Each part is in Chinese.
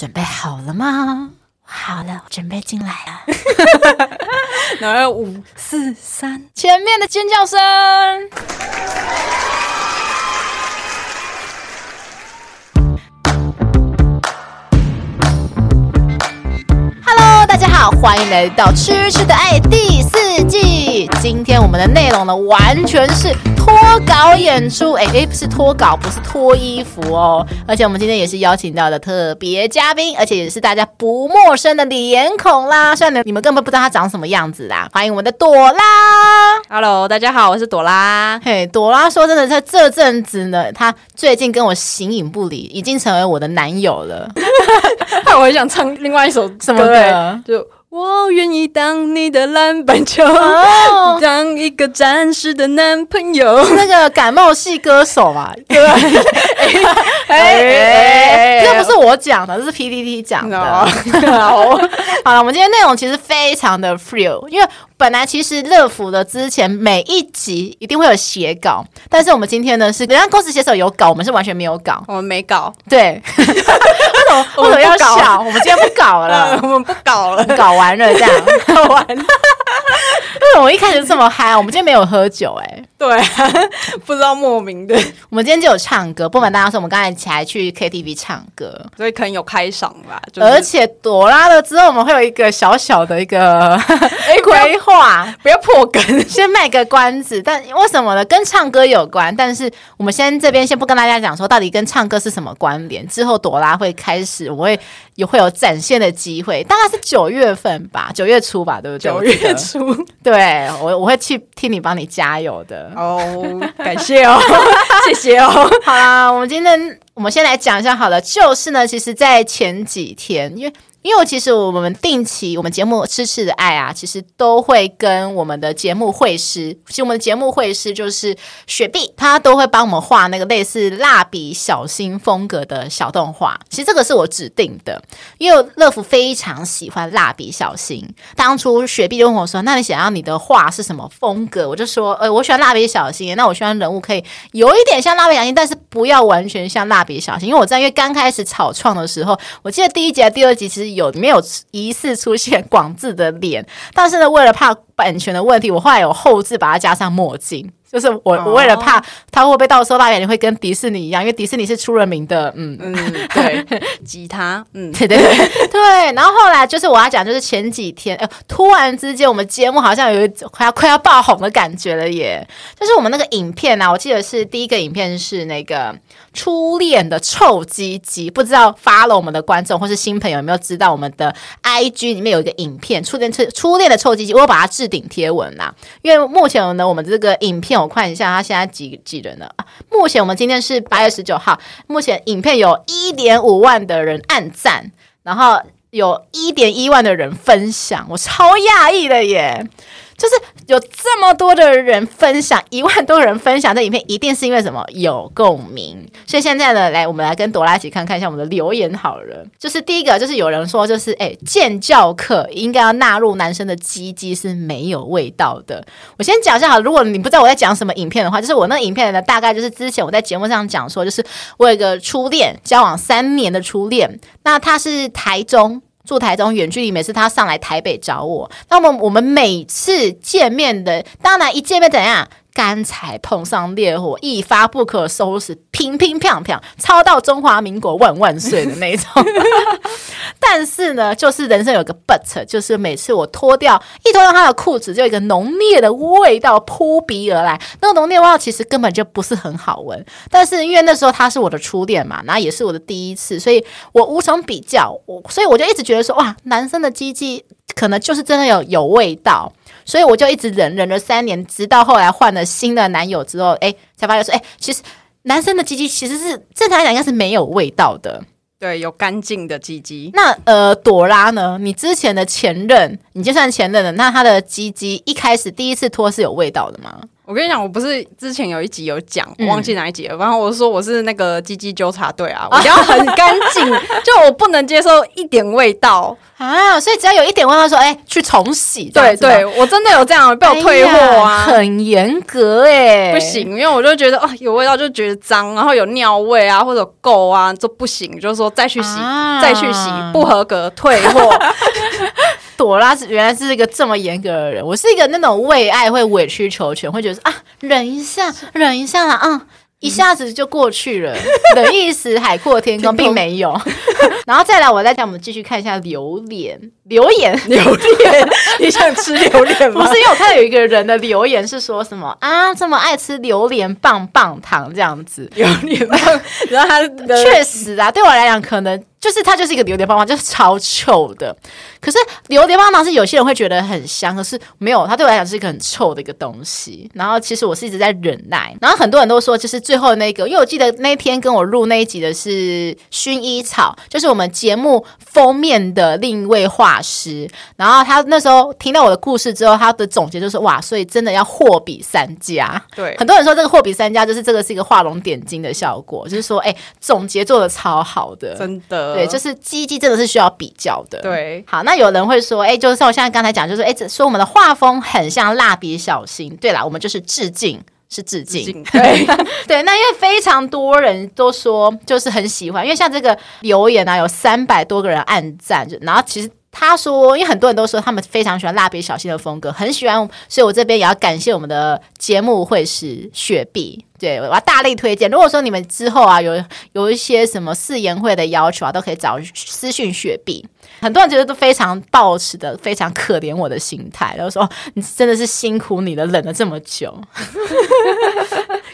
准备好了吗？好了，我准备进来了。然后五四三，前面的尖叫声。Hello，大家好，欢迎来到《吃吃的爱》第四季。今天我们的内容呢，完全是。脱稿演出，哎哎，不是脱稿，不是脱衣服哦。而且我们今天也是邀请到的特别嘉宾，而且也是大家不陌生的脸孔啦。虽然你们根本不知道他长什么样子啦。欢迎我们的朵拉。Hello，大家好，我是朵拉。嘿，朵拉说真的，在这阵子呢，他最近跟我形影不离，已经成为我的男友了。我很想唱另外一首什么歌，就。我愿意当你的篮板球，oh, 当一个暂时的男朋友。是那个感冒系歌手嘛？对吧？哎哎，这不是我讲的，这是 PPT 讲的。好，好了，我们今天内容其实非常的 free，因为。本来其实乐福的之前每一集一定会有写稿，但是我们今天呢是人家公司写手有稿，我们是完全没有稿，我们没稿。对，为什么为什么要笑？我们今天不搞了，我们不搞了，搞完了这样，搞完了。为什么我一开始这么嗨？我们今天没有喝酒哎、欸。对，不知道莫名的。我们今天就有唱歌，不瞒大家说，我们刚才起来去 KTV 唱歌，所以可能有开嗓吧。就是、而且朵拉了之后，我们会有一个小小的一个规划，不要破梗，先卖个关子。但为什么呢？跟唱歌有关，但是我们先这边先不跟大家讲说到底跟唱歌是什么关联。之后朵拉会开始，我会也会有展现的机会，大概是九月份吧，九月初吧，对不对？九月初，对我我会去替你帮你加油的。哦，感谢哦，谢谢哦。好啦，我们今天我们先来讲一下好了，就是呢，其实，在前几天，因为。因为其实我们定期我们节目《痴痴的爱》啊，其实都会跟我们的节目绘师，其实我们的节目绘师就是雪碧，他都会帮我们画那个类似蜡笔小新风格的小动画。其实这个是我指定的，因为乐福非常喜欢蜡笔小新。当初雪碧就问我说：“那你想要你的画是什么风格？”我就说：“呃，我喜欢蜡笔小新，那我喜欢人物可以有一点像蜡笔小新，但是不要完全像蜡笔小新。”因为我在因为刚开始草创的时候，我记得第一集、第二集其实。有没有疑似出现广志的脸？但是呢，为了怕版权的问题，我后来有后置把它加上墨镜。就是我，我为了怕他会不会到时候大眼睛会跟迪士尼一样，因为迪士尼是出了名的，嗯嗯，对，吉他，嗯，对对对 对。然后后来就是我要讲，就是前几天，呃，突然之间我们节目好像有一快要快要爆红的感觉了耶！就是我们那个影片啊，我记得是第一个影片是那个初恋的臭鸡鸡，不知道 follow 我们的观众或是新朋友有没有知道我们的 IG 里面有一个影片，初恋初初恋的臭鸡鸡，我有把它置顶贴文啦，因为目前呢，我们这个影片。我看一下，他现在几几人了？目前我们今天是八月十九号，目前影片有一点五万的人按赞，然后有一点一万的人分享，我超讶异的耶！就是有这么多的人分享，一万多人分享这影片，一定是因为什么？有共鸣。所以现在呢，来我们来跟朵拉一起看看一下我们的留言好了。就是第一个，就是有人说，就是哎，建教课应该要纳入男生的鸡鸡是没有味道的。我先讲一下好，如果你不知道我在讲什么影片的话，就是我那个影片呢，大概就是之前我在节目上讲说，就是我有一个初恋，交往三年的初恋，那他是台中。住台中远距离，每次他上来台北找我，那么我们每次见面的，当然一见面怎样？干柴碰上烈火，一发不可收拾，乒乒乓乓，超到中华民国万万岁的那种。但是呢，就是人生有个 but，就是每次我脱掉一脱掉他的裤子，就一个浓烈的味道扑鼻而来。那个浓烈味道其实根本就不是很好闻，但是因为那时候他是我的初恋嘛，那也是我的第一次，所以我无从比较，我所以我就一直觉得说，哇，男生的鸡鸡可能就是真的有有味道。所以我就一直忍忍了三年，直到后来换了新的男友之后，哎，才发现说，哎，其实男生的鸡鸡其实是正常来讲应该是没有味道的，对，有干净的鸡鸡。那呃，朵拉呢？你之前的前任，你就算前任了，那他的鸡鸡一开始第一次脱是有味道的吗？我跟你讲，我不是之前有一集有讲，我忘记哪一集了。然后我说我是那个鸡鸡纠察队啊，我要很干净，就我不能接受一点味道啊。所以只要有一点味道，说哎，去重洗。对对，我真的有这样被我退货啊，很严格哎，不行，因为我就觉得哦，有味道就觉得脏，然后有尿味啊或者垢啊就不行，就是说再去洗，再去洗，不合格退货。朵拉是原来是一个这么严格的人，我是一个那种为爱会委曲求全，会觉得说啊，忍一下，忍一下啦，啊、嗯，一下子就过去了，忍一时海阔天空，并没有。然后再来，我再讲，我们继续看一下榴莲。留言，榴莲，你想吃榴莲吗？不是，因为我看到有一个人的留言是说什么啊，这么爱吃榴莲棒棒糖这样子，榴莲棒，然后他确实啊，对我来讲可能。就是它就是一个榴莲棒棒，就是超臭的。可是榴莲棒棒是有些人会觉得很香，可是没有，它对我来讲是一个很臭的一个东西。然后其实我是一直在忍耐。然后很多人都说，就是最后那个，因为我记得那天跟我录那一集的是薰衣草，就是我们节目封面的另一位画师。然后他那时候听到我的故事之后，他的总结就是哇，所以真的要货比三家。对，很多人说这个货比三家就是这个是一个画龙点睛的效果，就是说哎，总结做的超好的，真的。对，就是鸡鸡真的是需要比较的。对，好，那有人会说，哎，就是像我现在刚才讲，就是哎，说我们的画风很像蜡笔小新。对啦，我们就是致敬，是致敬。致敬 对对，那因为非常多人都说，就是很喜欢，因为像这个留言啊，有三百多个人按赞，就然后其实。他说：“因为很多人都说他们非常喜欢蜡笔小新的风格，很喜欢，所以我这边也要感谢我们的节目会是雪碧，对，我要大力推荐。如果说你们之后啊有有一些什么誓言会的要求啊，都可以找私讯雪碧。很多人觉得都非常抱持的非常可怜我的心态，然后说你真的是辛苦你了，忍了这么久。”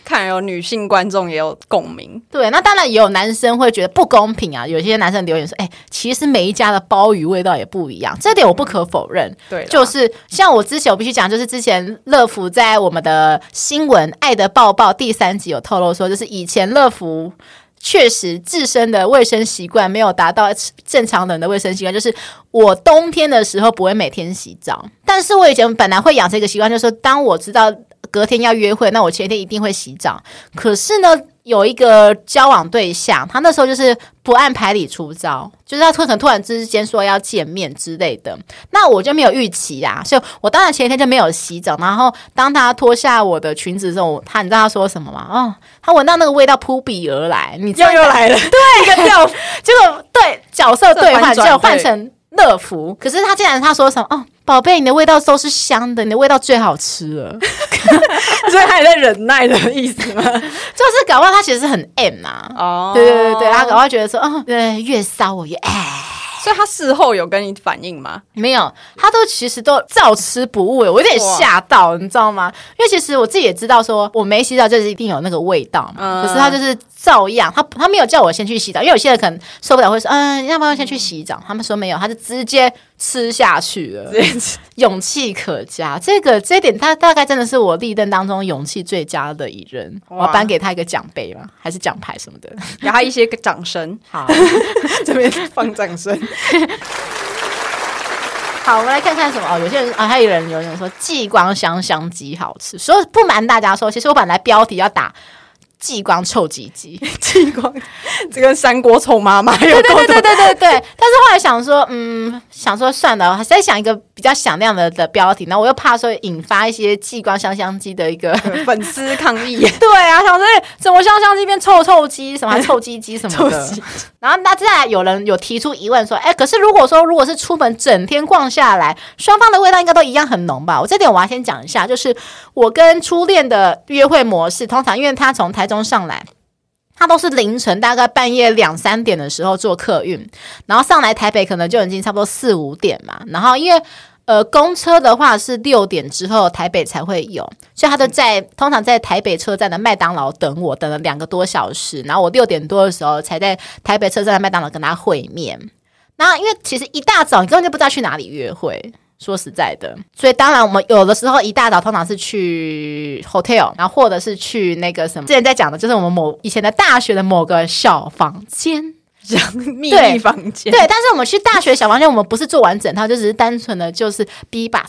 看来有女性观众也有共鸣，对，那当然也有男生会觉得不公平啊。有些男生留言说：“哎、欸，其实每一家的鲍鱼味道也不一样。”这点我不可否认。嗯、对，就是像我之前我必须讲，就是之前乐福在我们的新闻《爱的抱抱》第三集有透露说，就是以前乐福确实自身的卫生习惯没有达到正常人的卫生习惯，就是我冬天的时候不会每天洗澡，但是我以前本来会养成一个习惯，就是说当我知道。隔天要约会，那我前一天一定会洗澡。可是呢，有一个交往对象，他那时候就是不按牌理出招，就是他可能突然之间说要见面之类的，那我就没有预期啦，所以我当然前一天就没有洗澡。然后当他脱下我的裙子之后，他你知道他说什么吗？哦，他闻到那个味道扑鼻而来，你又又来了，对，一个调，结果对角色对换，就换成乐福。可是他竟然他说什么？哦。宝贝，你的味道都是香的，你的味道最好吃了，所以他也在忍耐的意思吗？就是搞不好他其实是很 M 啊，哦，对对对对，他搞不好觉得说，哦，对，越骚我越爱。所以他事后有跟你反应吗？没有，他都其实都照吃不误，我有点吓到，你知道吗？因为其实我自己也知道，说我没洗澡就是一定有那个味道嘛。嗯、可是他就是照样，他他没有叫我先去洗澡，因为有些人可能受不了，会说嗯，要不要先去洗澡？嗯、他们说没有，他就直接吃下去了，勇气可嘉。这个这一点，他大概真的是我历任当中勇气最佳的一人。我要颁给他一个奖杯吗？还是奖牌什么的？给他一些个掌声。好，这边放掌声。好，我们来看看什么哦。有些人啊，还有人留言说，继光香香鸡好吃。所以不瞒大家说，其实我本来标题要打。继光臭鸡鸡，激光，这跟三锅臭妈妈有关。对对对对对对。但是后来想说，嗯，想说算了，还是在想一个比较响亮的的标题。然后我又怕说引发一些激光香香鸡的一个粉丝抗议。对啊，想说怎么香香鸡变臭臭鸡，什么还臭鸡鸡什么的。然后那接下来有人有提出疑问说，哎，可是如果说如果是出门整天逛下来，双方的味道应该都一样很浓吧？我这点我要先讲一下，就是我跟初恋的约会模式，通常因为他从台中上来，他都是凌晨大概半夜两三点的时候坐客运，然后上来台北可能就已经差不多四五点嘛。然后因为呃公车的话是六点之后台北才会有，所以他就在通常在台北车站的麦当劳等我，等了两个多小时。然后我六点多的时候才在台北车站的麦当劳跟他会面。然后因为其实一大早你根本就不知道去哪里约会。说实在的，所以当然我们有的时候一大早通常是去 hotel，然后或者是去那个什么，之前在讲的就是我们某以前的大学的某个小房间。讲秘密房间。对，但是我们去大学小房间，我们不是做完整套，就只是单纯的就是 B 把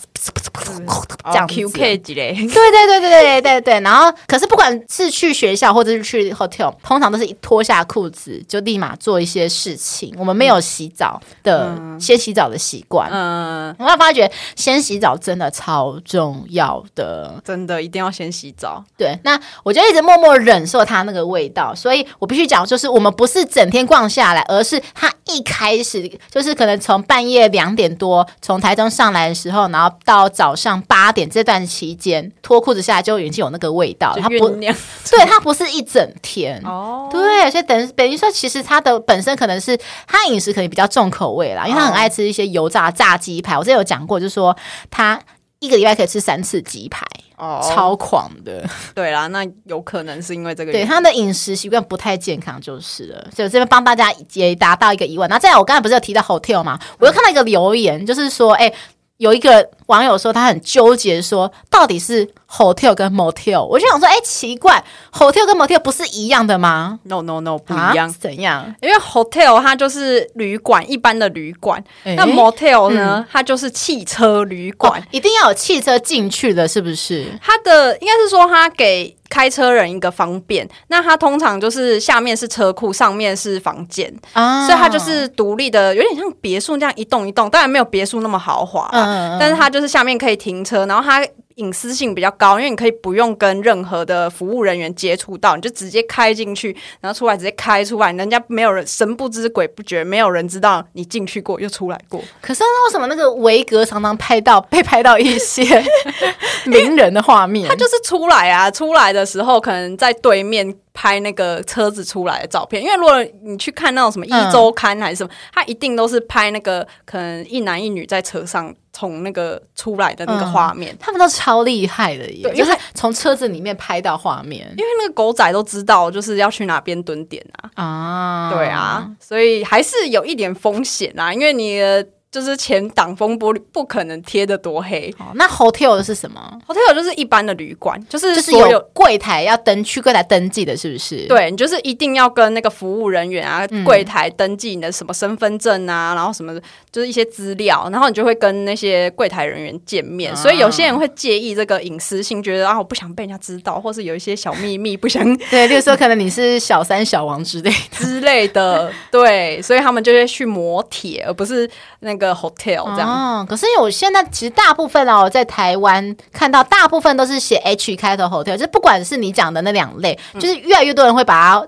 这样 QK 之类。对对对对对对对。然后，可是不管是去学校或者是去 hotel，通常都是一脱下裤子就立马做一些事情。我们没有洗澡的，嗯、先洗澡的习惯。嗯，我会发觉先洗澡真的超重要的，真的一定要先洗澡。对，那我就一直默默忍受它那个味道，所以我必须讲，就是我们不是整天逛下来，而是他一开始就是可能从半夜两点多从台中上来的时候，然后到早上八点这段期间脱裤子下来就已经有那个味道，他不，对，他不是一整天。哦，对，所以等等于说，其实他的本身可能是他饮食可能比较重口味啦，因为他很爱吃一些油炸炸鸡排，我之前有讲过，就是说他一个礼拜可以吃三次鸡排。哦，超狂的，对啦，那有可能是因为这个，对他的饮食习惯不太健康就是了。所以我这边帮大家也达到一个疑问。那再来，我刚才不是有提到 hotel 吗？我又看到一个留言，就是说，哎、欸。有一个网友说他很纠结，说到底是 hotel 跟 motel，我就想说，哎，奇怪，hotel 跟 motel 不是一样的吗？No No No，不一样，怎样？因为 hotel 它就是旅馆，一般的旅馆，那 motel 呢，它就是汽车旅馆，一定要有汽车进去的，是不是？它的应该是说，它给。开车人一个方便，那它通常就是下面是车库，上面是房间，啊、所以它就是独立的，有点像别墅这样一栋一栋，当然没有别墅那么豪华，嗯嗯，但是它就是下面可以停车，然后它。隐私性比较高，因为你可以不用跟任何的服务人员接触到，你就直接开进去，然后出来直接开出来，人家没有人神不知鬼不觉，没有人知道你进去过又出来过。可是为什么那个维格常常拍到被拍到一些名人的画面？他就是出来啊，出来的时候可能在对面。拍那个车子出来的照片，因为如果你去看那种什么一周刊还是什么，他、嗯、一定都是拍那个可能一男一女在车上从那个出来的那个画面，嗯，他们都超厉害的耶，对，就是从车子里面拍到画面，因为那个狗仔都知道就是要去哪边蹲点啊，啊，对啊，所以还是有一点风险啊，因为你。就是前挡风玻璃不可能贴的多黑。哦，那 hotel 的是什么？hotel 就是一般的旅馆，就是就是有柜台要登去柜台登记的，是不是？对，你就是一定要跟那个服务人员啊，柜台登记你的什么身份证啊，然后什么就是一些资料，然后你就会跟那些柜台人员见面。所以有些人会介意这个隐私性，觉得啊，我不想被人家知道，或是有一些小秘密不想。对，就是说可能你是小三、小王之类 之类的。对，所以他们就会去磨铁，而不是那个。Hotel 这样，哦，可是我现在其实大部分哦，在台湾看到大部分都是写 H 开头 hotel，就不管是你讲的那两类，嗯、就是越来越多人会把它。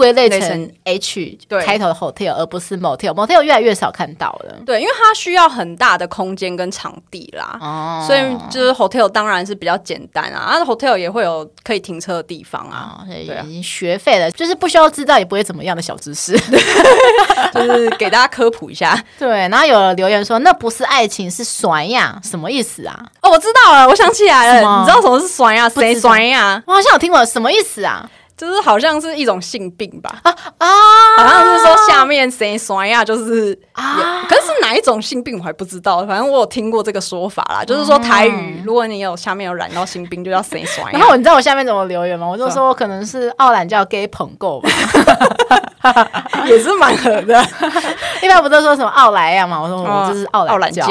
归类成 H 开头的 hotel，而不是 motel，motel 越来越少看到了。对，因为它需要很大的空间跟场地啦，哦、所以就是 hotel 当然是比较简单啊。啊，hotel 也会有可以停车的地方啊。哦、对，已经学废了，就是不需要知道也不会怎么样的小知识，就是给大家科普一下。对，然后有人留言说那不是爱情是酸呀，什么意思啊？哦，我知道了，我想起来了，你知道什么是酸呀？谁酸呀？我好像有听过，什么意思啊？就是好像是一种性病吧啊啊！好像是说下面谁酸呀，就是啊，可是哪一种性病我还不知道。反正我有听过这个说法啦，就是说台语，如果你有下面有染到性病，就叫谁酸。然后你知道我下面怎么留言吗？我就说我可能是奥懒叫 gay 捧够吧，也是蛮合的。一般不都说什么奥莱呀嘛？我说我就是奥奥懒叫，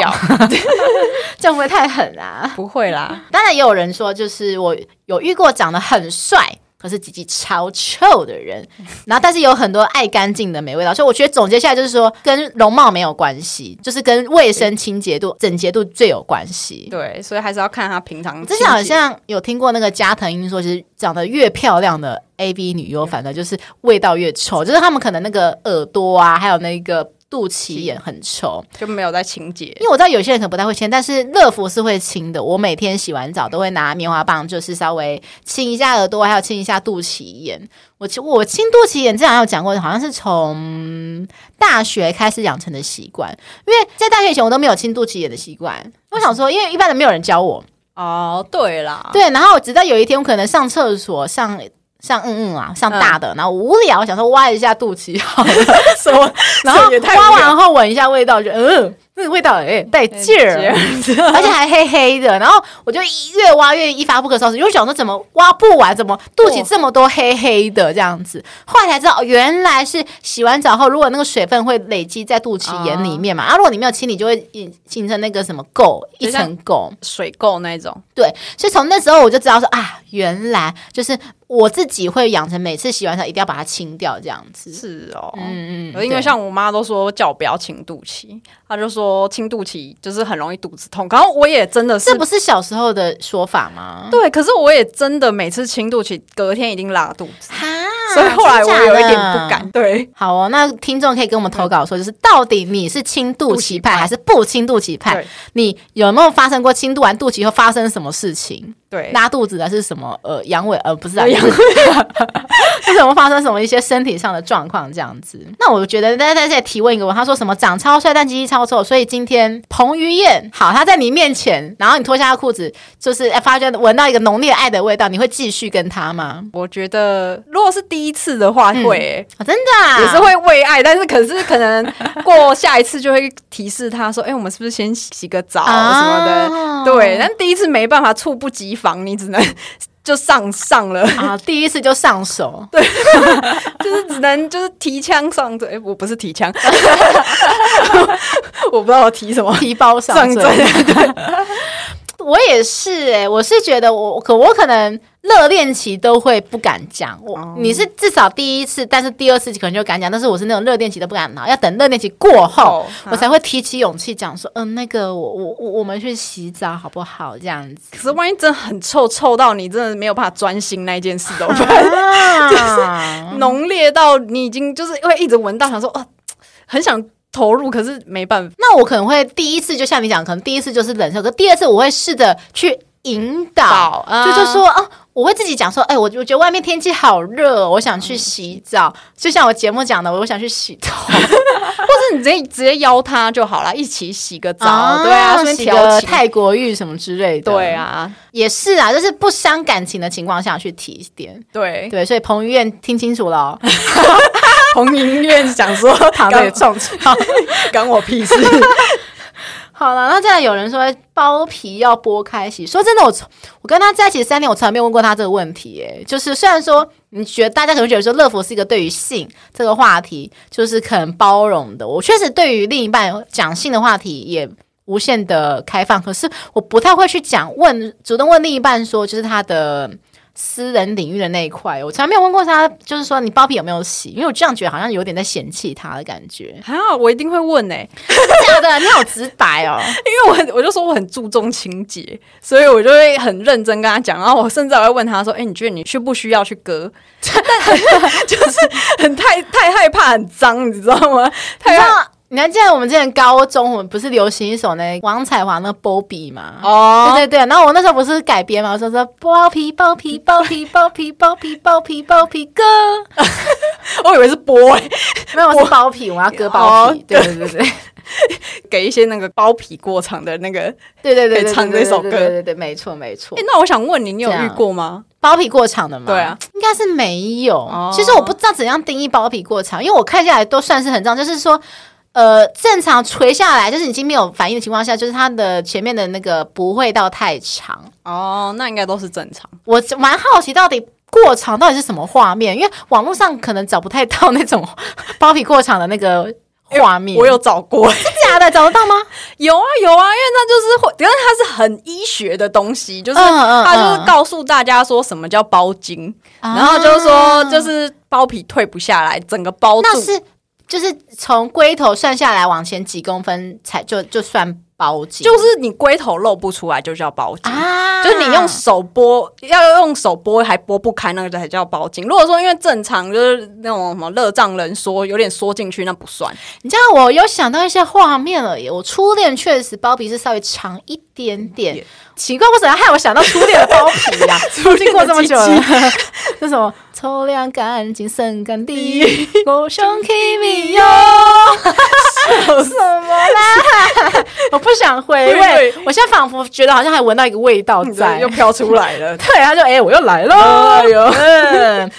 这不会太狠啊？不会啦。当然也有人说，就是我有遇过长得很帅。可是鸡鸡超臭的人，然后但是有很多爱干净的没味道，所以我觉得总结下来就是说，跟容貌没有关系，就是跟卫生清洁度、整洁度最有关系。对，所以还是要看他平常。之前好像有听过那个加藤鹰说，其实长得越漂亮的 AV 女优，反正就是味道越臭，就是他们可能那个耳朵啊，还有那个。肚脐眼很臭，就没有在清洁。因为我知道有些人可能不太会清，但是乐福是会清的。我每天洗完澡都会拿棉花棒，就是稍微清一下耳朵，还有清一下肚脐眼。我清我清肚脐眼，之前有讲过，好像是从大学开始养成的习惯。因为在大学以前我都没有清肚脐眼的习惯。我想说，因为一般人没有人教我。哦，对啦，对。然后直到有一天，我可能上厕所上。像嗯嗯啊，像大的，嗯、然后无聊，想说挖一下肚脐好了，什么？然后挖完后闻一下味道，就嗯，那个味道哎带劲儿，而且还黑黑的。然后我就越挖越一发不可收拾，因为想说怎么挖不完，怎么肚脐这么多黑黑的这样子。后来才知道，原来是洗完澡后，如果那个水分会累积在肚脐眼里面嘛，啊，如果你没有清理，就会形成那个什么垢，一层垢，水垢那种。对，所以从那时候我就知道说啊，原来就是。我自己会养成每次洗完澡一定要把它清掉，这样子。是哦，嗯嗯，因为像我妈都说叫我不要清肚脐，她就说清肚脐就是很容易肚子痛。然后我也真的是，这不是小时候的说法吗？对，可是我也真的每次轻肚脐，隔天一定拉肚子。哈，所以后来我有一点不敢。对，好哦，那听众可以跟我们投稿说，就是到底你是轻度期派还是不轻度期派？你有没有发生过轻度完肚脐后发生什么事情？对，拉肚子的是什么？呃，阳痿？呃，不是啊，阳痿。为什么发生什么一些身体上的状况这样子？那我觉得大家在这里提问一个问，他说什么长超帅但鸡鸡超臭，所以今天彭于晏好，他在你面前，然后你脱下裤子，就是发觉闻到一个浓烈爱的味道，你会继续跟他吗？我觉得如果是第一次的话，会、嗯。哦、真的、啊、也是会为爱，但是可是可能过下一次就会提示他说，哎、欸，我们是不是先洗个澡什么的？啊、对，但第一次没办法，猝不及防。你只能就上上了。啊，第一次就上手，对，就是只能就是提枪上对，我不是提枪，我不知道我提什么，提包上阵，对，我也是哎、欸，我是觉得我可我可能。热恋期都会不敢讲，我、oh. 你是至少第一次，但是第二次可能就敢讲，但是我是那种热恋期都不敢拿，要等热恋期过后，oh. 我才会提起勇气讲说，嗯、呃，那个我我我我们去洗澡好不好？这样子。可是万一真的很臭，臭到你真的没有办法专心那一件事都，就是浓烈到你已经就是会一直闻到，想说哦、呃，很想投入，可是没办法。那我可能会第一次就像你讲，可能第一次就是忍受，可第二次我会试着去引导，嗯、就是说啊。我会自己讲说，哎、欸，我我觉得外面天气好热，我想去洗澡。嗯、就像我节目讲的，我想去洗头，或者你直接直接邀他就好了，一起洗个澡，啊对啊，洗个泰国浴什么之类的。对啊，也是啊，就是不伤感情的情况下去提点。对对，所以彭于晏听清楚了、哦，彭于晏想说躺着也中枪，关我屁事。好了，那再来有人说包皮要剥开洗。说真的，我我跟他在一起三年，我从来没有问过他这个问题。哎，就是虽然说你觉得大家可能觉得说乐福是一个对于性这个话题就是很包容的，我确实对于另一半讲性的话题也无限的开放，可是我不太会去讲问主动问另一半说就是他的。私人领域的那一块，我从来没有问过他，就是说你包皮有没有洗？因为我这样觉得好像有点在嫌弃他的感觉。还好，我一定会问呢、欸。假的，你好直白哦。因为我很，我就说我很注重清洁，所以我就会很认真跟他讲。然后我甚至还会问他说：“哎、欸，你觉得你需不需要去割？”但 就是很太太害怕很脏，你知道吗？太怕。你还记得我们之前高中，我们不是流行一首那王彩华那个波比吗？哦，oh. 对对对，然后我那时候不是改编嘛，我说说包皮包皮包皮包皮包皮包皮包皮哥，我以为是波哎，没有，我是包皮，我要割包皮，对对对对，给一些那个包皮过长的那个，对对对，唱这首歌，对对对，没错没错。哎，那我想问你，你有遇过吗？包皮过长的吗？对啊，应该是没有。Oh. 其实我不知道怎样定义包皮过长，因为我看下来都算是很脏，就是说。呃，正常垂下来，就是已经没有反应的情况下，就是它的前面的那个不会到太长哦，那应该都是正常。我蛮好奇，到底过长到底是什么画面？因为网络上可能找不太到那种包皮过长的那个画面。欸，我有找过，是假的，找得到吗？有啊，有啊，因为它就是会，因为它是很医学的东西，就是它就是告诉大家说什么叫包茎，嗯嗯嗯，然后就是说就是包皮退不下来，整个包住。那是。就是从龟头算下来往前几公分才就就算包茎，就是你龟头露不出来就叫包茎啊。就是你用手剥，要用手剥还剥不开，那个才叫包茎。如果说因为正常就是那种什么热胀冷缩，有点缩进去，那不算。你知道我有想到一些画面了耶。我初恋确实包皮是稍微长一点点。奇怪，为什么害我想到初恋的包皮 呀？经过这么久了，这什么抽凉干净胜干滴，我想起你哟，什么啦？我不想回味，我现在仿佛觉得好像还闻到一个味道在，又飘出来了。对，他就哎，我又来了。哎呦，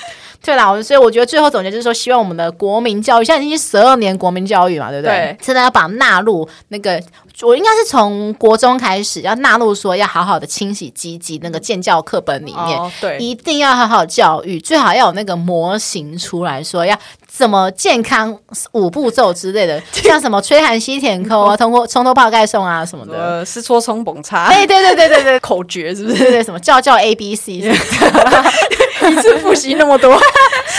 对啦，所以我觉得最后总结就是说，希望我们的国民教育现在已经十二年国民教育嘛，对不对？对，现在要把纳入那个，我应该是从国中开始要纳入，说要好好的清洗积极那个建教课本里面，哦、对，一定要好好教育，最好要有那个模型出来说要怎么健康五步骤之类的，像什么吹寒吸甜扣啊，通过冲脱泡盖送啊什么的，呃，是搓冲捧擦，哎，对对对对对，口诀是不是？对对，什么叫叫 A B C，一次复习那么多。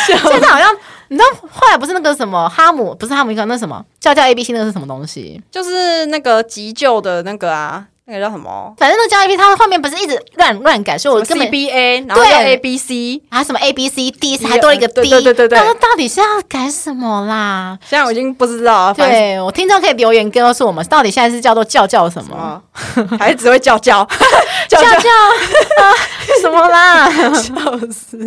现在好像你知道，后来不是那个什么哈姆，不是哈姆一个那什么叫叫 A B C，那个是什么东西？就是那个急救的那个啊。那个叫什么？反正那个教 A P，它后面不是一直乱乱改，所以我根本 B A，然后 A B C，啊什么 A B C D，还多了一个 D，对对对对。那到底是要改什么啦？现在我已经不知道了。对，我听众可以留言告诉我们，到底现在是叫做叫叫什么？还是只会叫叫 叫叫啊？什么啦？笑死！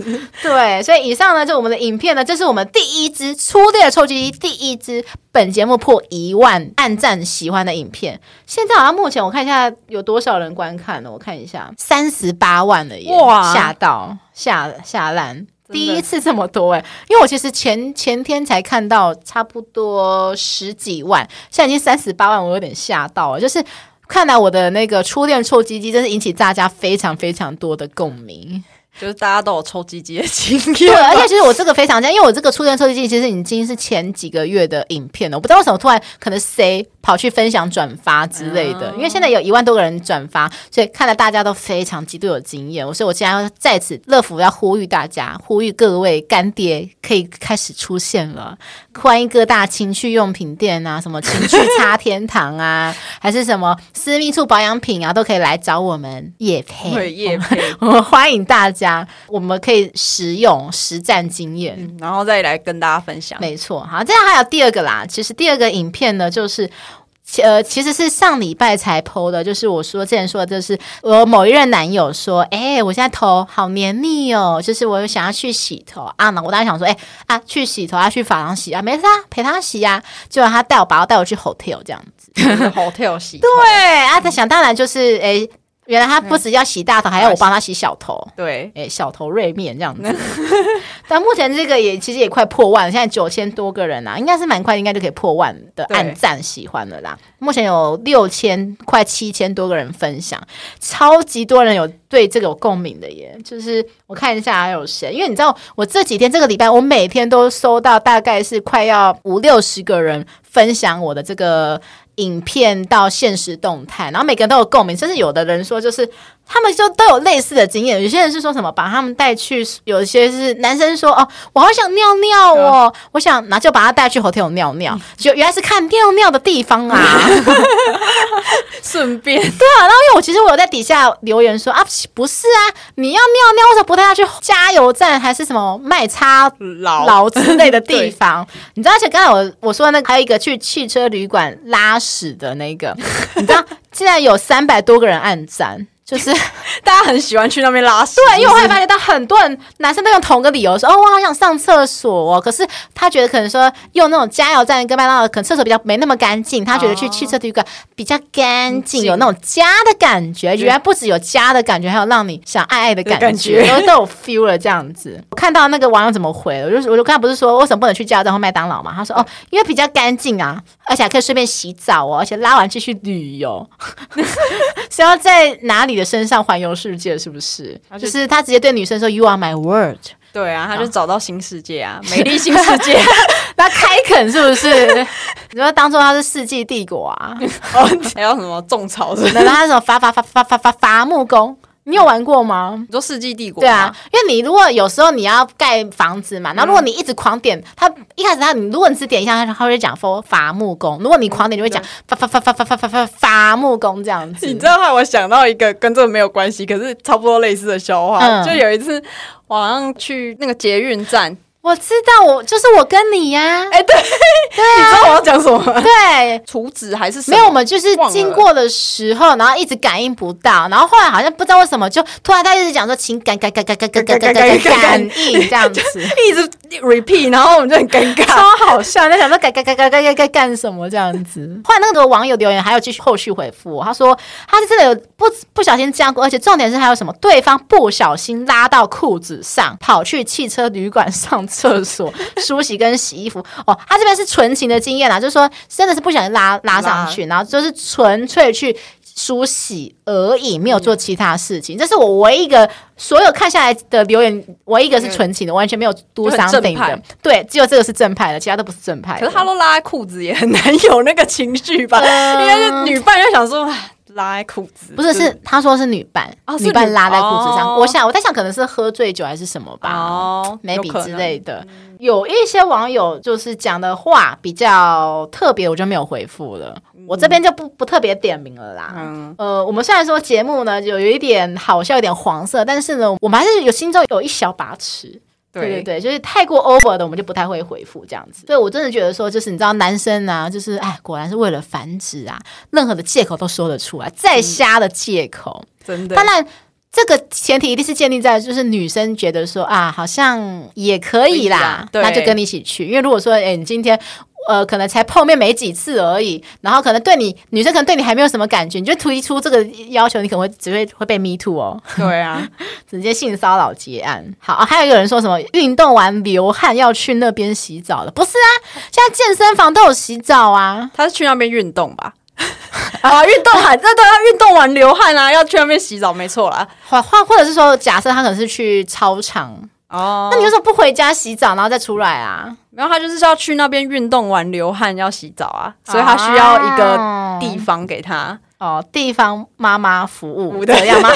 对，所以以上呢，就我们的影片呢，这是我们第一支粗略的臭鸡鸡，第一支本节目破一万按赞喜欢的影片。现在好像目前我看一下。有多少人观看呢？我看一下，三十八万了耶！哇，吓到吓吓烂，第一次这么多哎！因为我其实前前天才看到差不多十几万，现在已经三十八万，我有点吓到了。就是看来我的那个初恋臭鸡鸡，真是引起大家非常非常多的共鸣。就是大家都有抽鸡鸡的经验，对，而且其实我这个非常像，因为我这个初恋抽鸡鸡其实已经是前几个月的影片了，我不知道为什么突然可能谁跑去分享转发之类的，因为现在有一万多个人转发，所以看来大家都非常极度有经验，所以我现在要在此乐福要呼吁大家，呼吁各位干爹可以开始出现了，欢迎各大情趣用品店啊，什么情趣 擦天堂啊，还是什么私密处保养品啊，都可以来找我们叶配，对，业配，我们欢迎大家。我们可以实用实战经验，嗯，然后再来跟大家分享。没错，好，这样还有第二个啦。其实第二个影片呢，就是呃，其实是上礼拜才 PO 的，就是我说之前说的，就是我某一任男友说，哎，我现在头好黏腻哦，就是我想要去洗头啊。那我当时想说，哎啊，去洗头啊，去发廊洗啊，没事啊，陪他洗，啊。结果他带我，把我带我去 hotel 这样子，hotel 洗。对啊，他想当然就是哎。原来他不只要洗大头，嗯、还要我帮他洗小头。对，哎，小头锐面这样子。但目前这个也其实也快破万了，现在九千多个人啦，应该是蛮快，应该就可以破万的按赞喜欢了啦。目前有六千快七千多个人分享，超级多人有对这个有共鸣的耶。就是我看一下还有谁，因为你知道我这几天这个礼拜，我每天都收到大概是快要五六十个人分享我的这个。影片到现实动态，然后每个人都有共鸣，甚至有的人说，就是他们就都有类似的经验。有些人是说什么把他们带去，有些是男生说哦，我好想尿尿哦，嗯、我想拿就把他带去 hotel 尿尿，就原来是看尿尿的地方啊，顺便对啊。然后因为我其实我有在底下留言说啊，不是啊，你要尿尿为什么不带他去加油站还是什么卖叉劳之类的地方？你知道，而且刚才我我说的那个还有一个去汽车旅馆拉。屎的那个，你知道，现在有三百多个人按赞，就是 大家很喜欢去那边拉屎。对，因为我会发现到很多人男生都用同个理由说：“哦，我好想上厕所哦。”可是他觉得可能说用那种加油站跟麦当劳，可能厕所比较没那么干净。他觉得去汽车旅馆比较干净，有那种家的感觉。原来不只有家的感觉，还有让你想爱爱的感觉，都都有 feel 了这样子。我看到那个网友怎么回，我就我就刚才不是说为什么不能去加油站或麦当劳嘛？他说：“哦，因为比较干净啊。”而且还可以顺便洗澡哦，而且拉完继续旅游，是要在哪里的身上环游世界？是不是？就是他直接对女生说 “You are my world”。对啊，他就找到新世界啊，美丽新世界。那开垦是不是？你说当做他是世纪帝国啊？还有什么种草？然后他什么伐伐伐伐伐伐伐木工？你有玩过吗？你说《世纪帝国》对啊，因为你如果有时候你要盖房子嘛，然后如果你一直狂点，他一开始他你如果你只点一下，他他会讲说伐木工；如果你狂点，就会讲伐伐伐伐伐伐伐伐伐木工这样子。你知道，害我想到一个跟这个没有关系，可是差不多类似的笑话。就有一次，我好像去那个捷运站。我知道，我就是我跟你呀、啊。哎、欸，对对、啊，你知道我要讲什么吗？对，厨子还是什么没有？我们就是经过的时候，然后一直感应不到，然后后来好像不知道为什么，就突然他一直讲说，请感感感感感感感感感感应这样子，一直 repeat，然后我们就很尴尬，超好笑。在想说，感感感感感感感干什么这样子？后来那个网友留言还有继续后续回复，他说他是真的有不不小心这样过，而且重点是还有什么？对方不小心拉到裤子上，跑去汽车旅馆上。厕所 梳洗跟洗衣服哦，他这边是纯情的经验啦，就是说真的是不小心拉拉上去，然后就是纯粹去梳洗而已，没有做其他事情。这是我唯一一个所有看下来的留言，唯一一个是纯情的，完全没有 do something 的。对，只有这个是正派的，其他都不是正派。可是他都拉在裤子，也很难有那个情绪吧？呃、因为女伴就想说。拉在裤子，不是，是他说是女伴，哦、女伴拉在裤子上。哦、我想我在想，可能是喝醉酒还是什么吧、哦、，maybe 之类的。有一些网友就是讲的话比较特别，我就没有回复了。嗯、我这边就不不特别点名了啦。嗯，呃，我们虽然说节目呢有有一点好笑，有点黄色，但是呢，我们还是有心中有一小把尺。对对对，就是太过 over 的，我们就不太会回复这样子。所以我真的觉得说，就是你知道，男生啊，就是哎，果然是为了繁殖啊，任何的借口都说得出来，再瞎的借口，嗯、真的。当然，这个前提一定是建立在就是女生觉得说啊，好像也可以啦，那就跟你一起去。因为如果说，哎，你今天。呃，可能才碰面没几次而已，然后可能对你女生可能对你还没有什么感觉，你就提出这个要求，你可能会只会会被 me too 哦。对啊，直接性骚扰结案。好，啊，还有一个人说什么运动完流汗要去那边洗澡的，不是啊？现在健身房都有洗澡啊。他是去那边运动吧？啊，运动还那都要运动完流汗啊，要去那边洗澡，没错啦。或或或者是说，假设他可能是去操场哦，那你为什么不回家洗澡，然后再出来啊？然后他就是要去那边运动完流汗要洗澡啊，所以他需要一个地方给他。哦，地方妈妈服务这样吗？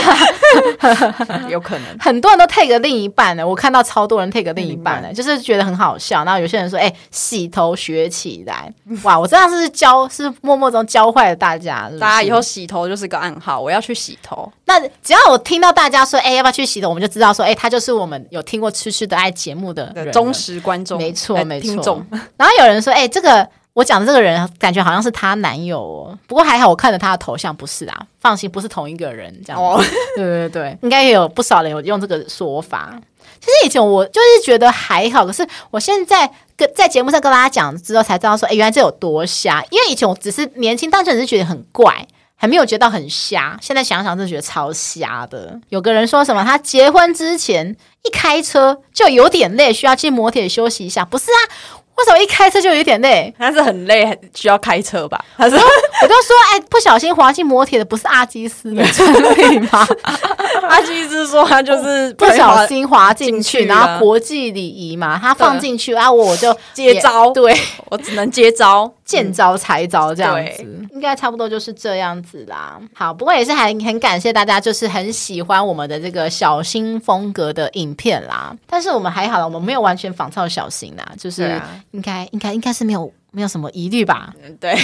有可能，很多人都 take 另一半呢。我看到超多人 take 另一半呢，就是觉得很好笑。然后有些人说：“哎、欸，洗头学起来，哇！”我这样是教，是默默中教坏了大家是是。大家以后洗头就是个暗号，我要去洗头。那只要我听到大家说：“哎、欸，要不要去洗头？”我们就知道说：“哎、欸，他就是我们有听过《痴痴的爱》节目的忠实观众。”没错，没错。然后有人说：“哎、欸，这个。”我讲的这个人感觉好像是她男友哦，不过还好我看着她的头像不是啊，放心不是同一个人这样。哦，对对对，应该也有不少人有用这个说法。其实以前我就是觉得还好，可是我现在跟在节目上跟大家讲之后才知道说，哎，原来这有多瞎。因为以前我只是年轻，单纯是觉得很怪，还没有觉得到很瞎。现在想想，真的觉得超瞎的。有个人说什么，他结婚之前一开车就有点累，需要去摩铁休息一下。不是啊。为什么一开车就有点累？他是很累，需要开车吧？他说，我就说，哎，不小心滑进摩铁的不是阿基斯的车吗？阿基斯说他就是不小心滑进去，然后国际礼仪嘛，他放进去啊，我就接招，对，我只能接招，见招拆招这样子，应该差不多就是这样子啦。好，不过也是还很感谢大家，就是很喜欢我们的这个小新风格的影片啦。但是我们还好了，我们没有完全仿照小新啦，就是。应该应该应该是没有没有什么疑虑吧？对，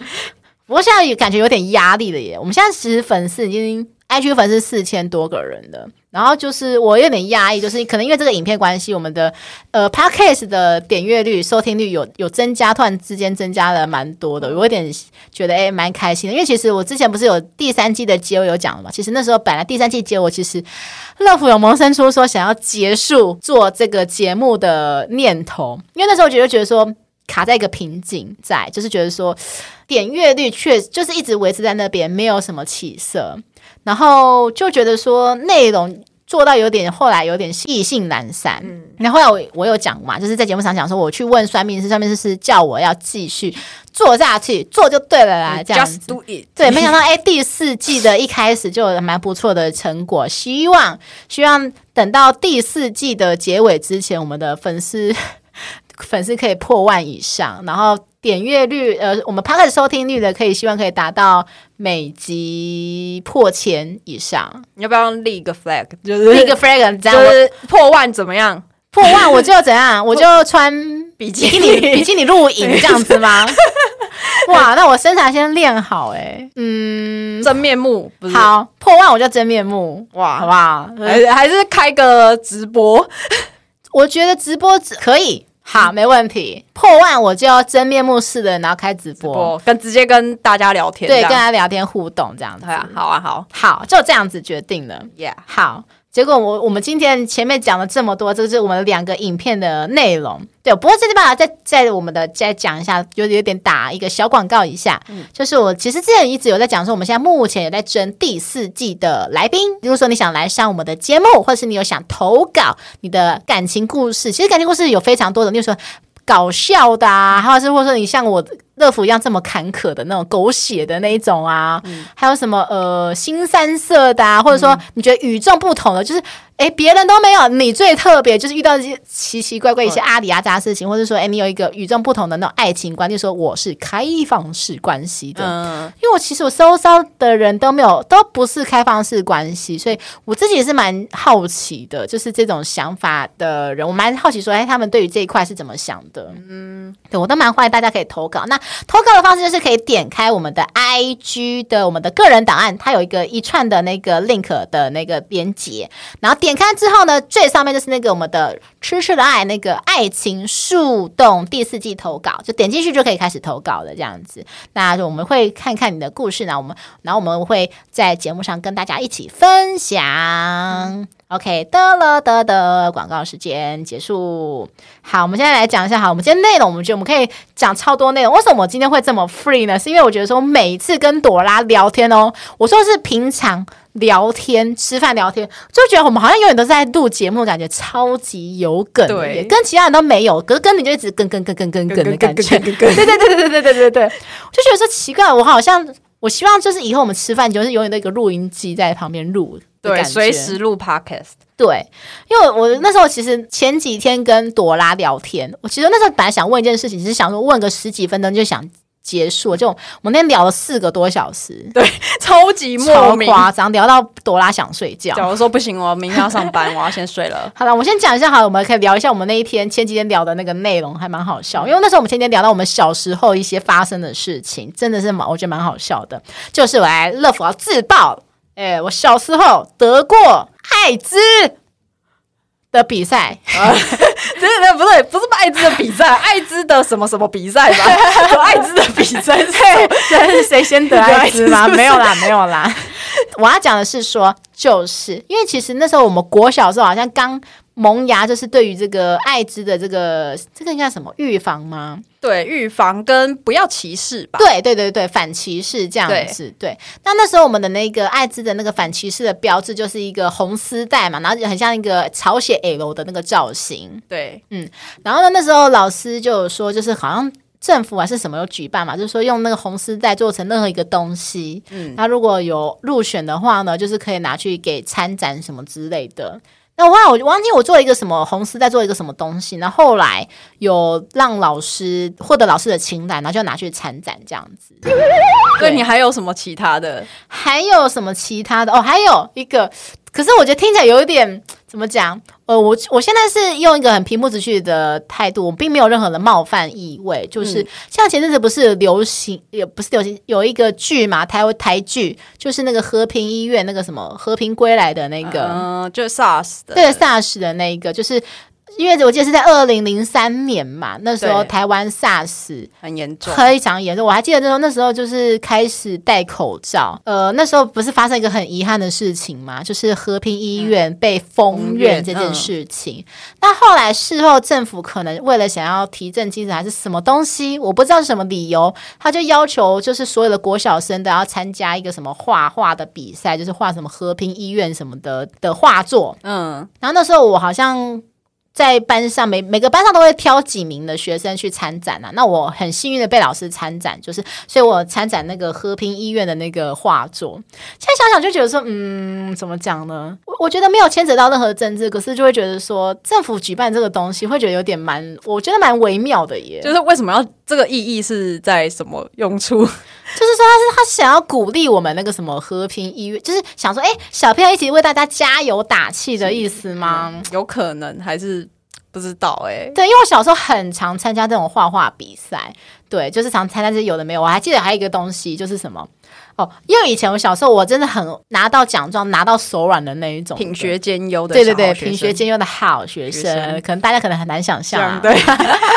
不过现在也感觉有点压力了耶。我们现在其实粉丝已经 IG 粉丝四千多个人的，然后就是我有点压抑，就是可能因为这个影片关系，我们的呃 Podcast 的点阅率、收听率有有增加，突然之间增加了蛮多的，我有点觉得诶蛮开心的。因为其实我之前不是有第三季的结尾有讲了嘛，其实那时候本来第三季结尾其实乐福有萌生出说想要结束做这个节目的念头，因为那时候我觉得觉得说。卡在一个瓶颈，在就是觉得说点阅率确就是一直维持在那边，没有什么起色，然后就觉得说内容做到有点后来有点意兴阑珊。嗯，然后后来我我有讲嘛，就是在节目上讲说，我去问算命师，算命师是叫我要继续做下去，做就对了啦，这样子。Just do it。对，没想到哎，第四季的一开始就有蛮不错的成果，希望希望等到第四季的结尾之前，我们的粉丝。粉丝可以破万以上，然后点阅率，呃，我们 Podcast 收听率的可以希望可以达到每集破千以上。你要不要立一个 flag？就是立一个 flag，这样就是破万怎么样？破万我就怎样？我就穿比基尼比基尼露营这样子吗？哇，那我身材先练好哎、欸，嗯，真面目好破万我就真面目哇，好不好？还是开个直播。我觉得直播可以。好，没问题。破万我就要真面目似的，然后开直播，直播跟直接跟大家聊天，对，跟大家聊天互动这样子。对啊，好啊，好，好，就这样子决定了。Yeah，好。结果我我们今天前面讲了这么多，这是我们两个影片的内容。对，不过这地方再再我们的再讲一下，有有点打一个小广告一下，嗯，就是我其实之前一直有在讲说，我们现在目前也在征第四季的来宾。如果说你想来上我们的节目，或者是你有想投稿你的感情故事，其实感情故事有非常多的，例如说搞笑的啊，或者是或者说你像我。乐福一样这么坎坷的那种狗血的那一种啊，嗯、还有什么呃新三色的啊，或者说你觉得与众不同的，就是诶别人都没有，你最特别，就是遇到一些奇奇怪怪一些阿里阿杂事情，或者说诶你有一个与众不同的那种爱情观，就说我是开放式关系的，嗯，因为我其实我收骚的人都没有，都不是开放式关系，所以我自己也是蛮好奇的，就是这种想法的人，我蛮好奇说，哎，他们对于这一块是怎么想的？嗯，我都蛮欢迎大家可以投稿，那。投稿的方式就是可以点开我们的 IG 的我们的个人档案，它有一个一串的那个 link 的那个连结，然后点开之后呢，最上面就是那个我们的痴痴的爱那个爱情树洞第四季投稿，就点进去就可以开始投稿了，这样子。那就我们会看看你的故事呢，我们然后我们会在节目上跟大家一起分享。OK，得了得得，广告时间结束。好，我们现在来讲一下。好，我们今天内容，我们觉得我们可以讲超多内容。为什么我今天会这么 free 呢？是因为我觉得说，每一次跟朵拉聊天哦，我说是平常聊天、吃饭聊天，就觉得我们好像永远都是在录节目，感觉超级有梗，对，跟其他人都没有，可是跟你就一直跟跟跟跟跟跟的感觉，对对对对对对对对对，就觉得说奇怪，我好像我希望就是以后我们吃饭就是永远的一个录音机在旁边录。对，随时录 podcast。对，因为我那时候其实前几天跟朵拉聊天，我其实那时候本来想问一件事情，只是想说问个十几分钟就想结束，就我们那天聊了四个多小时，对，超级莫名超夸张，聊到朵拉想睡觉。假如说不行，我明天要上班，我要先睡了。好了，我先讲一下，好了，我们可以聊一下我们那一天前几天聊的那个内容，还蛮好笑。因为那时候我们前几天聊到我们小时候一些发生的事情，真的是蛮，我觉得蛮好笑的。就是我来乐福要自爆。哎，我小时候得过艾滋的比赛，啊，对对，不对，不是艾滋的比赛，艾滋的什么什么比赛吧？有艾滋的比赛，对，这是谁先得艾滋吗？没有啦，没有啦。我要讲的是说，就是因为其实那时候我们国小的时候好像刚。萌芽就是对于这个艾滋的这个这个应该什么预防吗？对，预防跟不要歧视吧。对对对对，反歧视这样子。对，对，那那时候我们的那个艾滋的那个反歧视的标志就是一个红丝带嘛，然后就很像一个朝鲜 L 的那个造型。对，嗯，然后呢，那时候老师就有说，就是好像政府还是什么有举办嘛，就是说用那个红丝带做成任何一个东西，嗯，那如果有入选的话呢，就是可以拿去给参展什么之类的。那我后来我忘记我做了一个什么红丝在做一个什么东西，然后后来有让老师获得老师的青睐，然后就拿去参展这样子。对，你还有什么其他的？还有什么其他的？哦，还有一个。可是我觉得听起来有一点怎么讲？呃，我我现在是用一个很平铺直叙的态度，我并没有任何的冒犯意味。就是、嗯、像前阵子不是流行，也不是流行，有一个剧嘛，台台剧，就是那个和平医院那个什么和平归来的那个，嗯、呃，就是 SARS 的，对 SARS 的那一个，就是。因为我记得是在二零零三年嘛，那时候台湾 SARS 很严重，非常严重。我还记得那时候，那时候就是开始戴口罩。呃，那时候不是发生一个很遗憾的事情嘛，就是和平医院被封院这件事情。那、嗯、后来事后政府可能为了想要提振精神还是什么东西，我不知道是什么理由，他就要求就是所有的国小生都要参加一个什么画画的比赛，就是画什么和平医院什么的的画作。嗯，然后那时候我好像。在班上，每每个班上都会挑几名的学生去参展啊。那我很幸运的被老师参展，就是所以我参展那个和平医院的那个画作。现在想想就觉得说，嗯，怎么讲呢？我我觉得没有牵扯到任何政治，可是就会觉得说，政府举办这个东西，会觉得有点蛮，我觉得蛮微妙的耶。就是为什么要这个意义是在什么用处？就是说他是他想要鼓励我们那个什么和平医院，就是想说，哎，小朋友一起为大家加油打气的意思吗？嗯，有可能还是。不知道哎、欸，对，因为我小时候很常参加这种画画比赛，对，就是常参加这些有的没有。我还记得还有一个东西，就是什么哦，因为以前我小时候我真的很拿到奖状拿到手软的那一种，品学兼优的，对对对，品学兼优的好学生，学生可能大家可能很难想象、啊，对。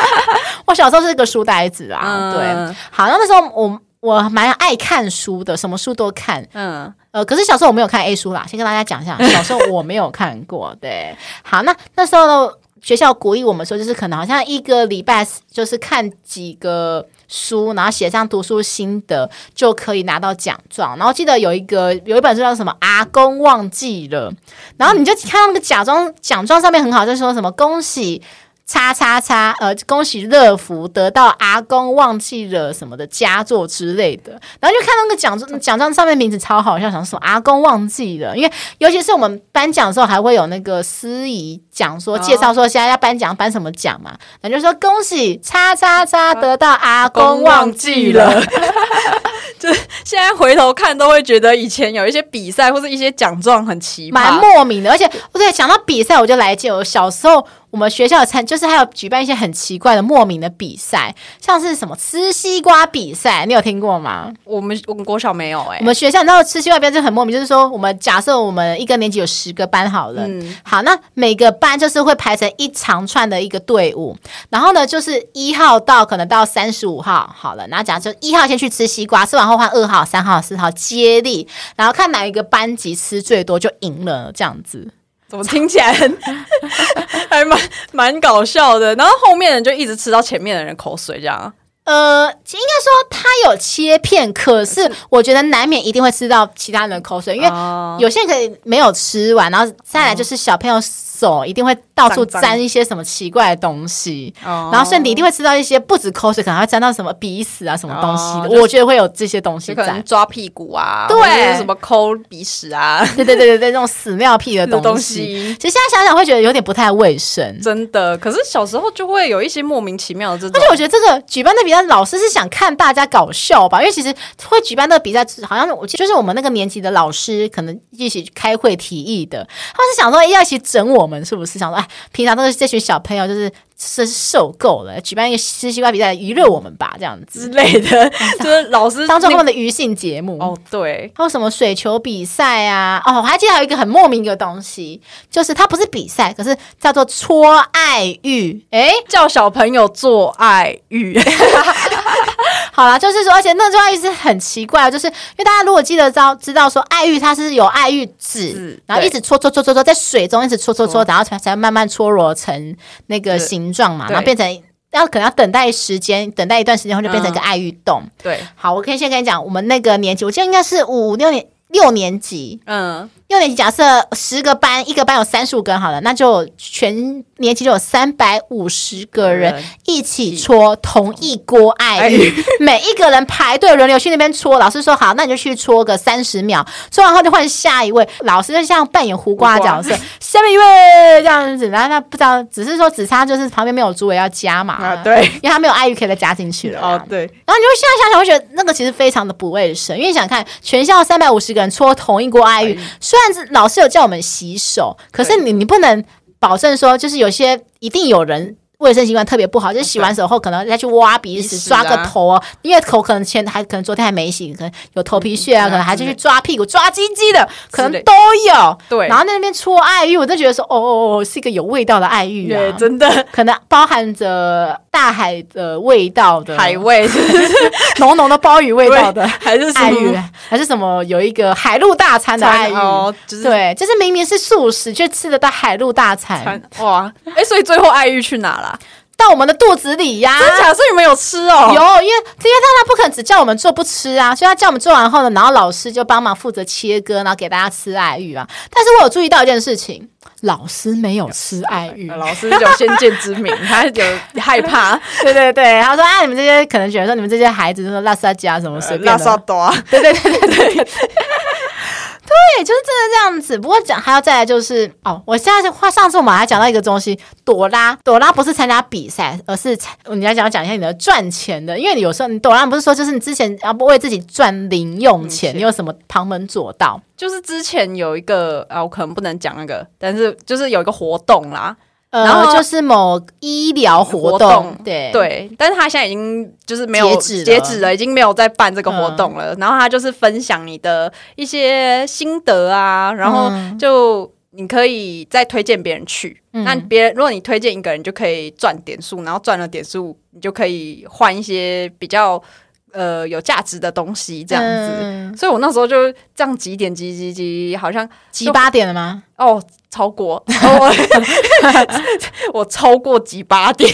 我小时候是个书呆子啊，嗯、对。好，那那时候我我蛮爱看书的，什么书都看，嗯呃，可是小时候我没有看 A 书啦，先跟大家讲一下，小时候我没有看过，对。好，那那时候呢？学校鼓励我们说，就是可能好像一个礼拜就是看几个书，然后写上读书心得，就可以拿到奖状。然后记得有一个有一本书叫什么《阿公忘记了》，然后你就看到那个奖状，奖状上面很好，就说什么恭喜。叉叉叉，呃，恭喜乐福得到阿公忘记了什么的佳作之类的，然后就看到那个奖状，奖状上面名字超好笑，想说阿公忘记了，因为尤其是我们颁奖的时候，还会有那个司仪讲说介绍说现在要颁奖颁什么奖嘛，然后就说恭喜叉叉叉得到阿公忘记了，就现在回头看都会觉得以前有一些比赛或者一些奖状很奇葩，蛮莫名的，而且不对，讲到比赛我就来劲，我小时候。我们学校参就是还有举办一些很奇怪的莫名的比赛，像是什么吃西瓜比赛，你有听过吗？我们我们国小没有哎、欸。我们学校你知道吃西瓜比赛就很莫名，就是说我们假设我们一个年级有十个班好了，嗯、好，那每个班就是会排成一长串的一个队伍，然后呢就是一号到可能到三十五号好了，然后假设一号先去吃西瓜，吃完后换二号、三号、四号接力，然后看哪一个班级吃最多就赢了，这样子。怎么听起来很 还蛮蛮搞笑的？然后后面人就一直吃到前面的人口水，这样。呃，应该说他有切片，可是我觉得难免一定会吃到其他人的口水，因为有些人可以没有吃完，然后再来就是小朋友手一定会到处沾一些什么奇怪的东西，然后身体一定会吃到一些不止口水，可能还会沾到什么鼻屎啊什么东西的。我觉得会有这些东西在，可能抓屁股啊，对，什么抠鼻屎啊，对对对对对，那种屎尿屁的东西。其实现在想想会觉得有点不太卫生，真的。可是小时候就会有一些莫名其妙的这种，而且我觉得这个举办的比赛。老师是想看大家搞笑吧，因为其实会举办那个比赛，好像我就是我们那个年级的老师可能一起开会提议的，他是想说要一起整我们，是不是？想说哎，平常都是这群小朋友，就是。是受够了，举办一个吃西瓜比赛娱乐我们吧，这样子之类的，就是老师当做他们的余兴节目哦。对，还有什么水球比赛啊？哦，我还记得还有一个很莫名的东西，就是它不是比赛，可是叫做搓爱玉。哎，叫小朋友做爱玉。好啦，就是说，而且那做爱意是很奇怪，就是因为大家如果记得知道知道说爱玉它是有爱玉籽，然后一直搓搓搓搓搓在水中一直搓搓搓，然后才才慢慢搓揉成那个形。形状嘛，然后变成要可能要等待时间，等待一段时间后就变成一个爱玉洞。嗯、对，好，我可以先跟你讲，我们那个年纪，我记得应该是五六年六年级，嗯。六年级假设十个班，一个班有三十五个人好了，那就全年级就有三百五十个人一起搓同一锅爱玉，每一个人排队轮流去那边搓。老师说好，那你就去搓个三十秒，搓完后就换下一位。老师就像扮演胡瓜的角色，下面一位这样子。然后他不知道，只是说只差就是旁边没有猪尾要加嘛，啊，对，因为他没有爱玉可以再加进去了。哦，对。然后你就现在想想，会觉得那个其实非常的不卫生，因为你想看全校三百五十个人搓同一锅爱玉。但是老师有叫我们洗手，可是你你不能保证说，就是有些一定有人。卫生习惯特别不好，就洗完手后可能再去挖鼻屎、抓个头哦，因为头可能前还可能昨天还没洗，可能有头皮屑啊，可能还是去抓屁股、抓鸡鸡的，可能都有。对，然后在那边搓爱玉，我就觉得说，哦哦哦，是一个有味道的爱玉啊，真的，可能包含着大海的味道的海味，浓浓的鲍鱼味道的，还是爱玉，还是什么有一个海陆大餐的爱玉？对，就是明明是素食，却吃得到海陆大餐。哇，哎，所以最后爱玉去哪了？到我们的肚子里呀！真假？所以你们有吃哦？有，因为因为他他不可能只叫我们做不吃啊，所以他叫我们做完后呢，然后老师就帮忙负责切割，然后给大家吃爱玉啊。但是我有注意到一件事情，老师没有吃爱玉，老师有先见之明，他有害怕。对对对，他说啊，你们这些可能觉得说你们这些孩子就是拉萨加什么随便的，拉萨多，对对对对对。对，就是真的这样子。不过讲还要再来就是哦，我现在是话，上次我们还讲到一个东西，朵拉，朵拉不是参加比赛，而是你要讲讲一下你的赚钱的，因为你有时候你朵拉不是说就是你之前要不为自己赚零用钱，你有什么旁门左道？就是之前有一个啊，我可能不能讲那个，但是就是有一个活动啦。呃，然后就是某医疗活动，对对，但是他现在已经就是没有截止截止了，已经没有在办这个活动了。嗯、然后他就是分享你的一些心得啊，然后就你可以再推荐别人去。嗯、那别人如果你推荐一个人，就可以赚点数，然后赚了点数，你就可以换一些比较。呃，有价值的东西这样子，嗯、所以我那时候就这样几点几几几，好像几八点了吗？哦，超过，我超过几八点，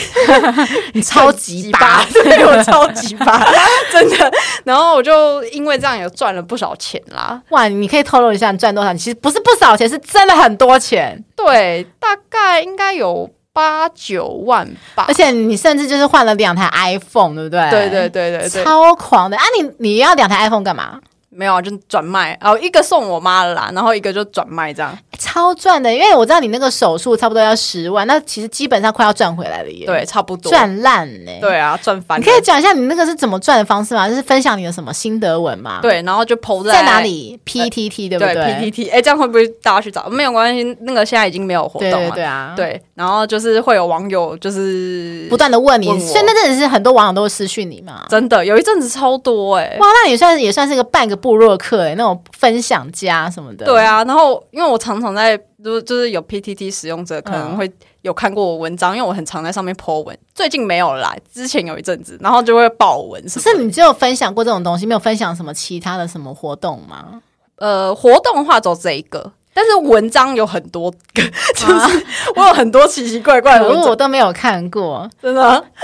你超级八，对，我超级八，真的。然后我就因为这样也赚了不少钱啦。哇，你可以透露一下你赚多少？其实不是不少钱，是真的很多钱。对，大概应该有。八九万吧，而且你甚至就是换了两台 iPhone，对不对？对对对对对，超狂的啊！你你要两台 iPhone 干嘛？没有啊，就转卖哦，一个送我妈了啦，然后一个就转卖这样，超赚的。因为我知道你那个手术差不多要十万，那其实基本上快要赚回来了耶。对，差不多赚烂呢。对啊，赚翻。你可以讲一下你那个是怎么赚的方式吗？就是分享你的什么心得文吗？对，然后就 po 在在哪里？PTT 对不对？PTT 哎，这样会不会大家去找？没有关系，那个现在已经没有活动了。对啊，对，然后就是会有网友就是不断的问你，所以那阵子是很多网友都会私讯你嘛？真的，有一阵子超多哎。哇，那也算也算是个半个部落客哎。那种分享家什么的，对啊，然后因为我常常在，就就是有 PTT 使用者可能会有看过我文章，嗯、因为我很常在上面 po 文，最近没有来，之前有一阵子，然后就会爆文。可是你只有分享过这种东西，没有分享什么其他的什么活动吗？呃，活动的话走这一个。但是文章有很多个，就是我有很多奇奇怪怪的，我都没有看过，真的，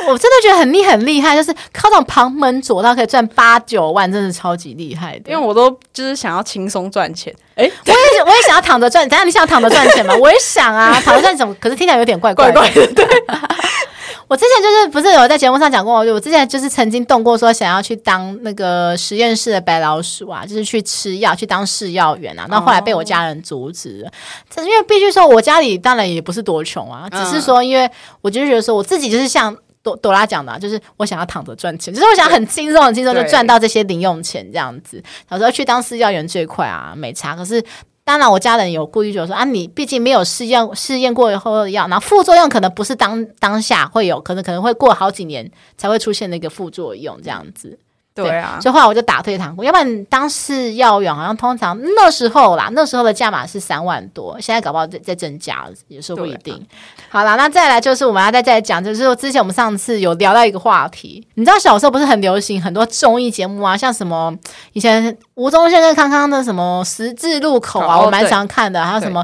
我真的觉得很厉很厉害，就是靠这种旁门左道可以赚八九万，真的超级厉害的。因为我都就是想要轻松赚钱，哎、欸，我也我也想要躺着赚，等下你想要躺着赚钱吗？我也想啊，躺着赚钱，可是听起来有点怪怪的，怪怪的，对。我之前就是不是有在节目上讲过，我之前就是曾经动过说想要去当那个实验室的白老鼠啊，就是去吃药去当试药员啊，那后来被我家人阻止了。这、哦、因为必须说，我家里当然也不是多穷啊，只是说因为我就是觉得说我自己就是像朵朵拉讲的、啊，就是我想要躺着赚钱，就是我想很轻松很轻松就赚到这些零用钱这样子。小时候去当试药员最快啊，没差。可是。当然，我家人有故意就说啊，你毕竟没有试验试验过以后的药，那副作用可能不是当当下会有，可能可能会过好几年才会出现那个副作用这样子。对啊，所以后来我就打退堂鼓，要不然当时药员好像通常那时候啦，那时候的价码是三万多，现在搞不好在在增加，也说不一定。啊、好啦，那再来就是我们要再再讲，就是说之前我们上次有聊到一个话题，你知道小时候不是很流行很多综艺节目啊，像什么以前吴宗宪跟康康的什么十字路口啊，哦、我蛮常看的，还有什么。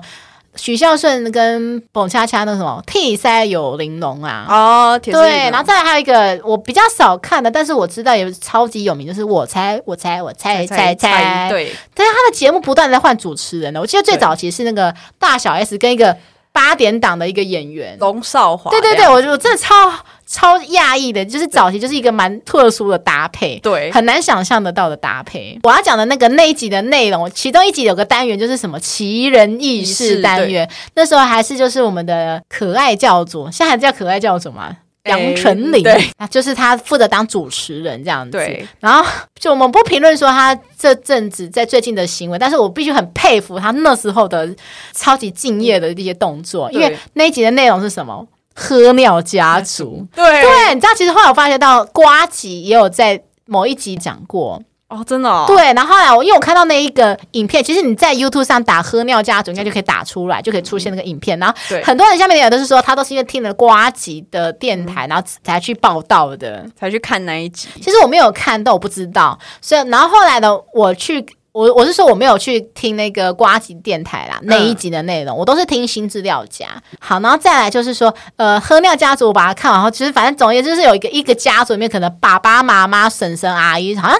许孝顺跟蹦恰恰那什么替塞有玲珑啊。哦，对，然后再来还有一个我比较少看的，但是我知道也超级有名，就是我猜我猜我猜猜猜，对，但是他的节目不断在换主持人呢，我记得最早其实是那个大小 S 跟一个八点档的一个演员。龙少华，对对对，我我真的超。超讶异的，就是早期就是一个蛮特殊的搭配，对，很难想象得到的搭配。我要讲的那个那一集的内容，其中一集有个单元就是什么奇人异事单元，那时候还是就是我们的可爱教主，现在还叫可爱教主吗？杨丞琳，对，就是他负责当主持人这样子。对，然后就我们不评论说他这阵子在最近的行为，但是我必须很佩服他那时候的超级敬业的一些动作，因为那一集的内容是什么？喝尿家族，对对，你知道，其实后来我发现到瓜吉也有在某一集讲过哦，真的、哦，对。然后后来我因为我看到那一个影片，其实你在 YouTube 上打“喝尿家族”应该就可以打出来，就可以出现那个影片。然后很多人下面也都是说，他都是因为听了瓜吉的电台，然后才去报道的，才去看那一集。其实我没有看，但我不知道。所以，然后后来呢，我去。我我是说我没有去听那个瓜吉电台啦，那一集的内容，嗯、我都是听新资料夹。好，然后再来就是说，呃，喝尿家族我把它看完后，其实反正总而言之就是有一个一个家族里面，可能爸爸妈妈、婶婶、阿姨，好像。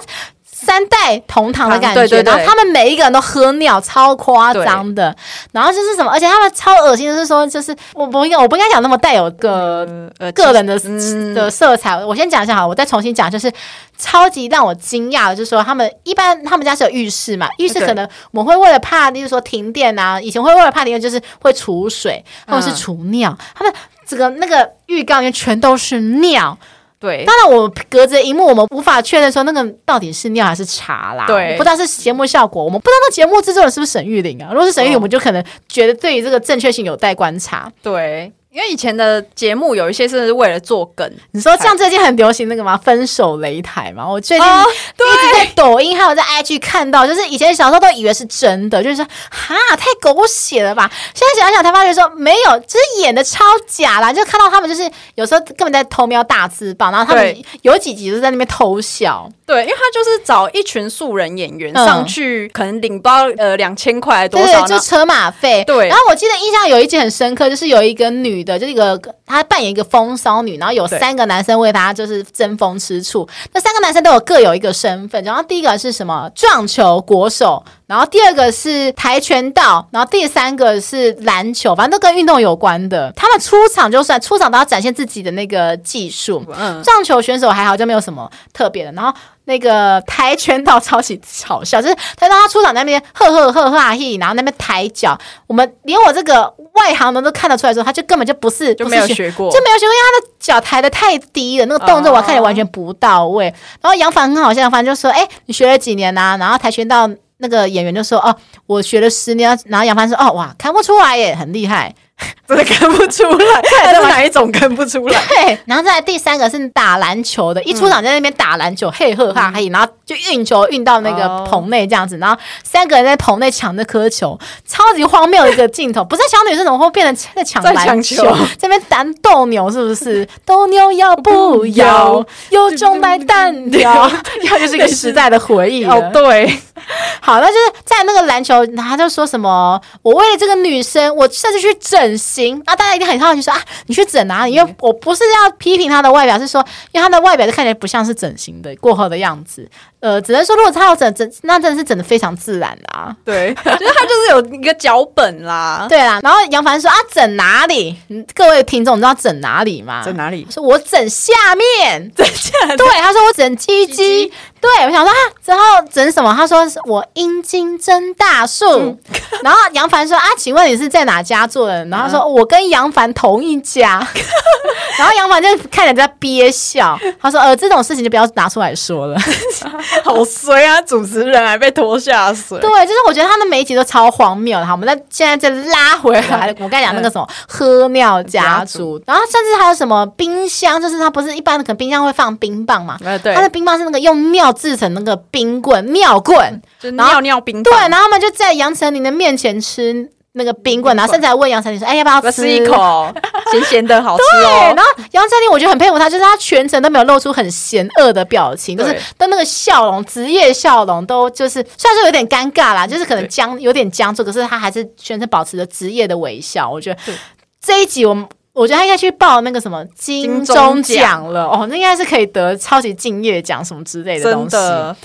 三代同堂的感觉，对对对，然后他们每一个人都喝尿，超夸张的。然后就是什么，而且他们超恶心，就是说，就是我不应该，我不应该讲那么带有个、呃、个人的、嗯、的色彩。我先讲一下好，我再重新讲，就是超级让我惊讶的，就是说他们一般他们家是有浴室嘛，浴室可能我们会为了怕，就是说停电啊，以前会为了怕停电，就是会储水，或者是储尿，嗯、他们这个那个浴缸里面全都是尿。对，当然我隔着荧幕，我们无法确认说那个到底是尿还是茶啦。对，不知道是节目效果，我们不知道那节目制作人是不是沈玉玲啊？如果是沈玉玲，哦、我们就可能觉得对于这个正确性有待观察。对。因为以前的节目有一些是为了做梗。你说像最近很流行那个嘛？分手擂台嘛，我最近一直在抖音还有在 IG 看到，就是以前小时候都以为是真的，就是说哈太狗血了吧？现在想想才发觉说没有，就是演的超假啦。就看到他们就是有时候根本在偷瞄大字报，然后他们有几集就在那边偷笑。对，因为他就是找一群素人演员上去，可能领包呃两千块多少，就车马费。对，然后我记得印象有一集很深刻，就是有一个女的，就是一个她扮演一个风骚女，然后有三个男生为她就是争风吃醋。那三个男生都有各有一个身份，然后第一个是什么撞球国手，然后第二个是跆拳道，然后第三个是篮球，反正都跟运动有关的。他们出场就算出场都要展现自己的那个技术。嗯，撞球选手还好，就没有什么特别的。然后。那个跆拳道超级好笑，就是他当他出场那边呵呵呵哈嘿，然后那边抬脚，我们连我这个外行人都看得出来说，他就根本就不是就没有学过，就没有学过，因为他的脚抬的太低了，那个动作我看起来完全不到位。然后杨凡很好笑，杨凡就说：“哎，你学了几年呐、啊？”然后跆拳道那个演员就说：“哦，我学了十年。”然后杨帆说：“哦，哇，看不出来耶，很厉害。” 真的看不出来，看是哪一种看不出来？对，然后再来第三个是打篮球的，一出场在那边打篮球，嘿呵哈嘿，然后就运球运到那个棚内这样子，然后三个人在棚内抢那颗球，超级荒谬的一个镜头。不是小女生怎么会变成在抢篮球？这边打斗牛是不是？斗牛要不要？有种来单挑，要就是一个时代的回忆哦。对，好，那就是在那个篮球，他就说什么？我为了这个女生，我甚至去整形。行，那大家一定很好奇说啊，你去整哪里？因为我不是要批评他的外表，是说因为他的外表就看起来不像是整形的过后的样子。呃，只能说如果他要整整，那真的是整的非常自然的啊。对，就是他就是有一个脚本啦。对啦，然后杨凡说啊，整哪里？各位听众，你知道整哪里吗？整哪里？说我整下面，整下面。对，他说我整鸡鸡。对，我想说啊，然后整什么？他说是我阴茎增大术。嗯、然后杨凡说啊，请问你是在哪家做的？然后说我跟杨凡同一家。然后杨凡就看着在憋笑，他说呃，这种事情就不要拿出来说了。好衰啊！主持人还被拖下水。对，就是我觉得他们每一集都超荒谬的。好，我们再现在再拉回来，我刚才讲那个什么喝尿家族，然后甚至还有什么冰箱，就是它不是一般的，可能冰箱会放冰棒嘛？对，它的冰棒是那个用尿制成那个冰棍，尿棍，就尿尿冰棒。对，然后他们就在杨丞琳的面前吃。那个冰棍，然后甚至还问杨丞琳说：“哎，要不要吃，吃一口？咸咸的，好吃哦。”然后杨丞琳，我觉得很佩服他，就是他全程都没有露出很嫌恶的表情，就是都那个笑容，职业笑容都就是虽然说有点尴尬啦，就是可能僵有点僵住，可是他还是全程保持着职业的微笑。我觉得这一集我们。我觉得他应该去报那个什么金钟奖了哦，那应该是可以得超级敬业奖什么之类的东西。的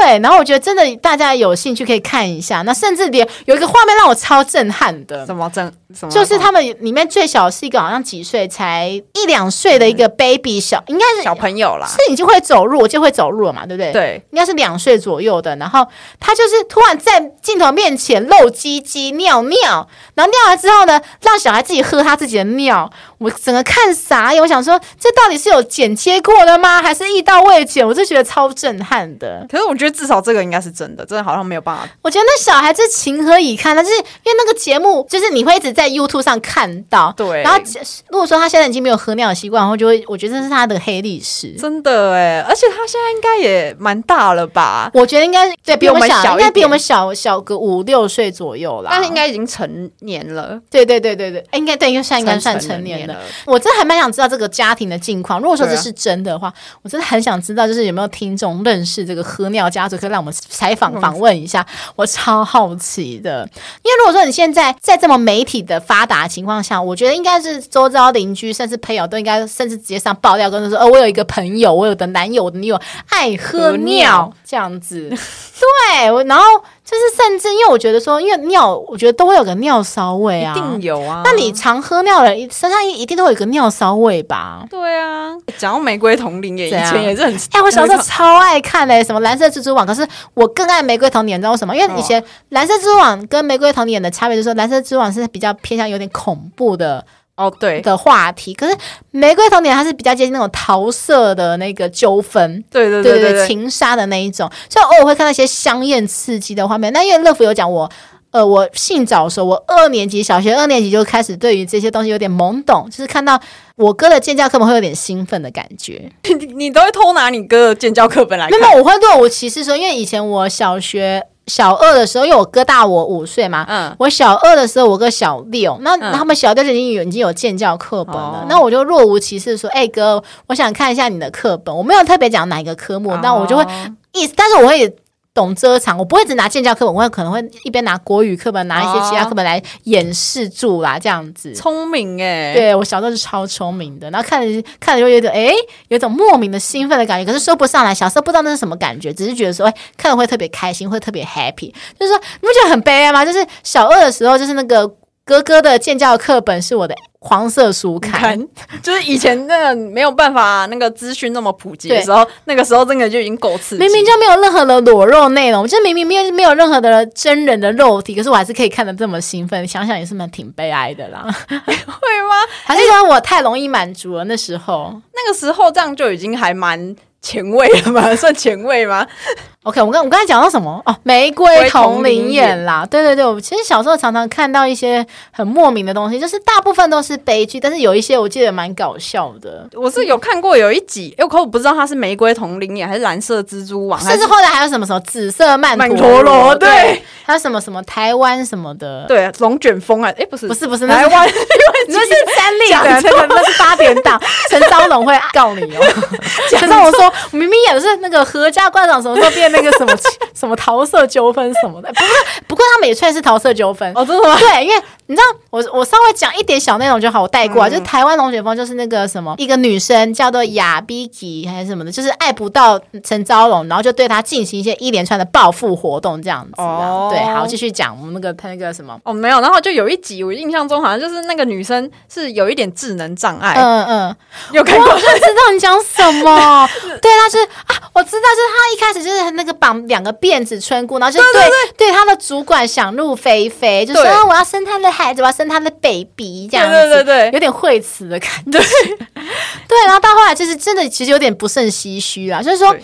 对，然后我觉得真的大家有兴趣可以看一下。那甚至连有一个画面让我超震撼的，什么震？什么？就是他们里面最小是一个好像几岁，才一两岁的一个 baby 小，应该是小朋友啦，是已经会走路，就会走路了嘛，对不对？对，应该是两岁左右的。然后他就是突然在镜头面前露鸡鸡尿尿，然后尿完之后呢，让小孩自己喝他自己的尿。我整个看傻眼，我想说，这到底是有剪切过的吗？还是一刀未剪？我就觉得超震撼的。可是我觉得至少这个应该是真的，真的好像没有办法。我觉得那小孩子情何以堪呢？就是因为那个节目，就是你会一直在 YouTube 上看到。对。然后如果说他现在已经没有喝尿的习惯，然后就会，我觉得这是他的黑历史。真的哎，而且他现在应该也蛮大了吧？我觉得应该对比我们小，应该比我们小小个五六岁左右啦。但是应该已经成年了。对对对对对，应该对，应该算应该算成年了。我真的还蛮想知道这个家庭的近况。如果说这是真的话，我真的很想知道，就是有没有听众认识这个喝尿家族，可以让我们采访访问一下。我超好奇的，因为如果说你现在在这么媒体的发达情况下，我觉得应该是周遭邻居甚至朋友都应该，甚至直接上爆料，跟他说：“哦，我有一个朋友，我有的男友，我的女友爱喝尿这样子。”对，然后。就是甚至，因为我觉得说，因为尿，我觉得都会有个尿骚味啊，一定有啊。那你常喝尿的人身上一一定都会有个尿骚味吧？对啊。讲到玫瑰童林也以前也是很，哎，我小时候超爱看嘞，什么蓝色蜘蛛网。可是我更爱玫瑰童林，你知道为什么？因为以前蓝色蜘蛛网跟玫瑰童林的差别就是说，蓝色蜘蛛网是比较偏向有点恐怖的。哦，对的话题，可是玫瑰童年它是比较接近那种桃色的那个纠纷，对对对对，对情杀的那一种，所以偶尔会看到一些香艳刺激的画面。那因为乐福有讲我呃，我性早熟，我二年级小学二年级就开始对于这些东西有点懵懂，就是看到我哥的建教课本会有点兴奋的感觉。你你都会偷拿你哥的建教课本来看？没有，我会对我其实说，因为以前我小学小二的时候，因为我哥大我五岁嘛，嗯，我小二的时候我哥小六，那他们小六就已经有已经有建教课本了，嗯、那我就若无其事说，哎、欸、哥，我想看一下你的课本，我没有特别讲哪一个科目，但我就会意思，但是我会。懂遮藏，我不会只拿建教课本，我会可能会一边拿国语课本，拿一些其他课本来掩饰住啦，这样子。聪明诶，对，我小时候是超聪明的，然后看着看着就有点诶，有种莫名的兴奋的感觉，可是说不上来。小时候不知道那是什么感觉，只是觉得说，哎，看了会特别开心，会特别 happy。就是说，你不觉得很悲哀吗？就是小二的时候，就是那个哥哥的建教课本是我的。黄色书刊，就是以前那个没有办法那个资讯那么普及的时候，那个时候真的就已经够刺激。明明就没有任何的裸肉内容，就明明没有没有任何的真人的肉体，可是我还是可以看得这么兴奋。想想也是蛮挺悲哀的啦，会吗？还是说我太容易满足了？那时候，那个时候这样就已经还蛮。前卫了吗？算前卫吗？OK，我刚我刚才讲到什么？哦，玫瑰瞳铃眼啦，对对对，我其实小时候常常看到一些很莫名的东西，就是大部分都是悲剧，但是有一些我记得蛮搞笑的。我是有看过有一集，哎，可我不知道它是玫瑰瞳铃眼还是蓝色蜘蛛网，甚至后来还有什么什么紫色曼陀罗，对，对，还有什么什么台湾什么的，对，龙卷风啊，哎，不是不是不是台湾，那是 三立的，那个那是八点档，陈昭龙会告你哦。陈昭龙说。明明演的是那个合家观赏，什么时候变那个什么 什么桃色纠纷什么的？不过不过他们也算是桃色纠纷哦，真的吗？对，因为你知道，我我稍微讲一点小内容就好，我带过啊。嗯、就是台湾龙卷风，就是那个什么一个女生叫做雅比吉还是什么的，就是爱不到陈昭龙，然后就对他进行一些一连串的报复活动，这样子。哦，对，好，继续讲我们那个他那个什么哦，没有，然后就有一集我印象中好像就是那个女生是有一点智能障碍，嗯嗯，有看过，我就知道你讲什么，对。他是啊，我知道，就是他一开始就是那个绑两个辫子村姑，然后就对对，他的主管想入非非，就说我要生他的孩子，我要生他的 baby，这样子，对对对对，有点惠慈的感觉，对，对，然后到后来就是真的，其实有点不胜唏嘘啊，就是说。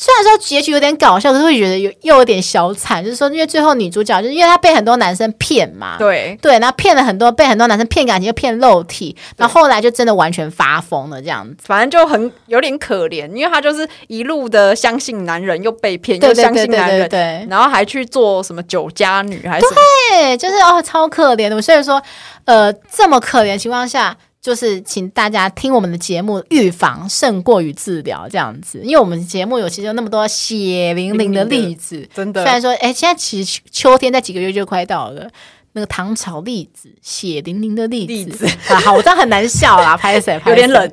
虽然说结局有点搞笑，可是会觉得有又有点小惨，就是说，因为最后女主角就是因为她被很多男生骗嘛，对。对，然后骗了很多，被很多男生骗感情又骗肉体，然后后来就真的完全发疯了这样子，反正就很有点可怜，因为她就是一路的相信男人又被骗，又相信男人，对，然后还去做什么酒家女还是什么，对，就是哦超可怜的，所以说呃这么可怜的情况下。就是请大家听我们的节目，预防胜过于治疗这样子，因为我们节目有其实有那么多血淋淋的例子，真的。虽然说，哎，现在其实秋天在几个月就快到了。那个糖炒栗子，血淋淋的栗子，栗子 啊，好，我这样很难笑啦，拍谁？有点冷。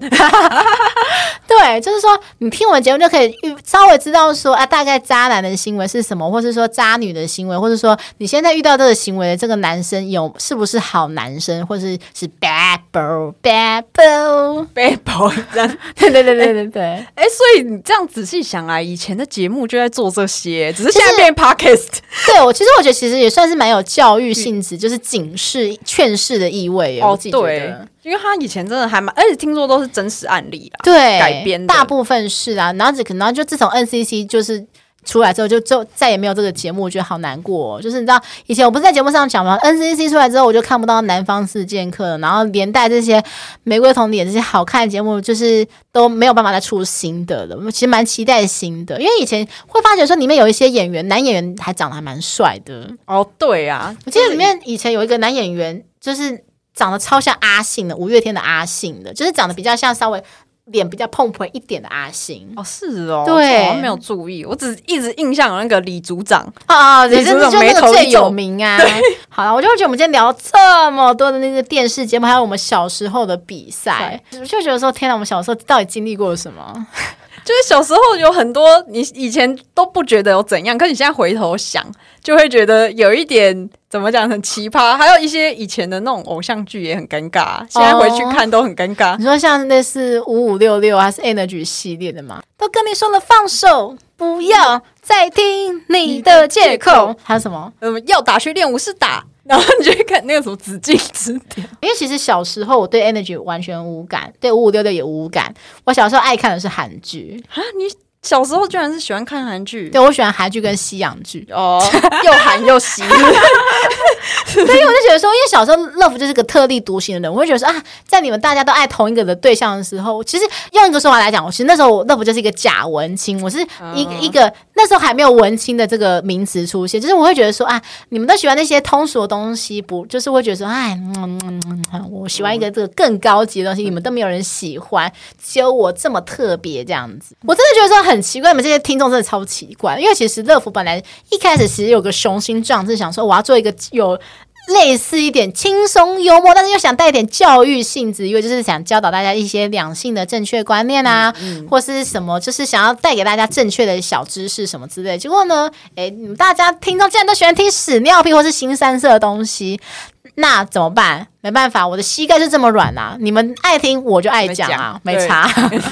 对，就是说，你听我们节目就可以稍微知道说，啊，大概渣男的行为是什么，或是说渣女的行为，或者说你现在遇到这个行为的这个男生有是不是好男生，或是是 bad boy，bad boy，bad boy，这样。对对对对对对。哎，所以你这样仔细想啊，以前的节目就在做这些，只是现在变 podcast。对我，其实我觉得其实也算是蛮有教育性质。就是警示、劝世的意味哦，对，因为他以前真的还蛮，而且听说都是真实案例啊，对，改编大部分是啊，然后只可能就自从 NCC 就是。出来之后就就再也没有这个节目，我觉得好难过哦。就是你知道以前我不是在节目上讲吗？NCC 出来之后我就看不到《南方四剑客》了，然后连带这些玫瑰瞳铃眼这些好看的节目，就是都没有办法再出新的了。我其实蛮期待新的，因为以前会发觉说里面有一些演员，男演员还长得还蛮帅的。哦，对啊，我记得里面以前有一个男演员，就是长得超像阿信的，五月天的阿信的，就是长得比较像稍微。脸比较碰碰一点的阿星。哦，是哦，对，我没有注意，我只一直印象有那个李组长。啊，李组长眉头最有名啊。好了，我就觉得我们今天聊这么多的那个电视节目，还有我们小时候的比赛，我就觉得说，天哪，我们小时候到底经历过什么？就是小时候有很多你以前都不觉得有怎样，可你现在回头想，就会觉得有一点怎么讲很奇葩。还有一些以前的那种偶像剧也很尴尬，现在回去看都很尴尬。你说像那是五五六六还是 Energy 系列的吗？都跟你说了放手，不要再听你的借口。还有什么？嗯，要打去练武是打。然后你就会看那个什么紫禁之巅，因为其实小时候我对 Energy 完全无感，对五五六六也无感。我小时候爱看的是韩剧啊，你小时候居然是喜欢看韩剧，对，我喜欢韩剧跟西洋剧。哦，又韩又西。所以我就觉得说，因为小时候乐福就是个特立独行的人，我会觉得说啊，在你们大家都爱同一个的对象的时候，其实用一个说法来讲，我其实那时候乐福就是一个假文青，我是一一个那时候还没有文青的这个名词出现，就是我会觉得说啊，你们都喜欢那些通俗的东西，不就是会觉得说，哎，嗯嗯嗯，我喜欢一个这个更高级的东西，你们都没有人喜欢，只有我这么特别这样子，我真的觉得说很奇怪，你们这些听众真的超奇怪，因为其实乐福本来一开始其实有个雄心壮志，想说我要做一个有。类似一点轻松幽默，但是又想带一点教育性质，因为就是想教导大家一些两性的正确观念啊，嗯嗯、或是什么，就是想要带给大家正确的小知识什么之类。结果呢，哎，你们大家听众竟然都喜欢听屎尿屁或是新三色的东西，那怎么办？没办法，我的膝盖就这么软啊！你们爱听我就爱讲啊，没差，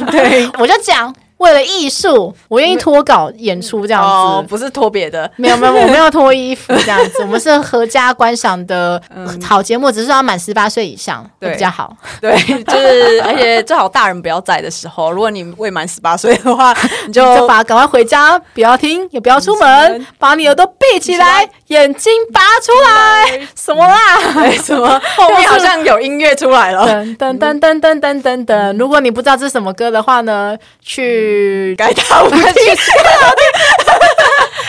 对 我就讲。为了艺术，我愿意脱稿演出这样子，哦、不是脱别的，没有没有，我没有脱衣服这样子，我们是合家观赏的好节目，只是要满十八岁以上对比较好。对，就是而且最好大人不要在的时候，如果你未满十八岁的话，你就就把赶快回家，不要听，也不要出门，把你耳朵闭起来，眼睛拔出来，什么啦？什么？后面好像有音乐出来了，噔噔噔噔噔噔噔。如果你不知道这是什么歌的话呢，去。改大舞厅，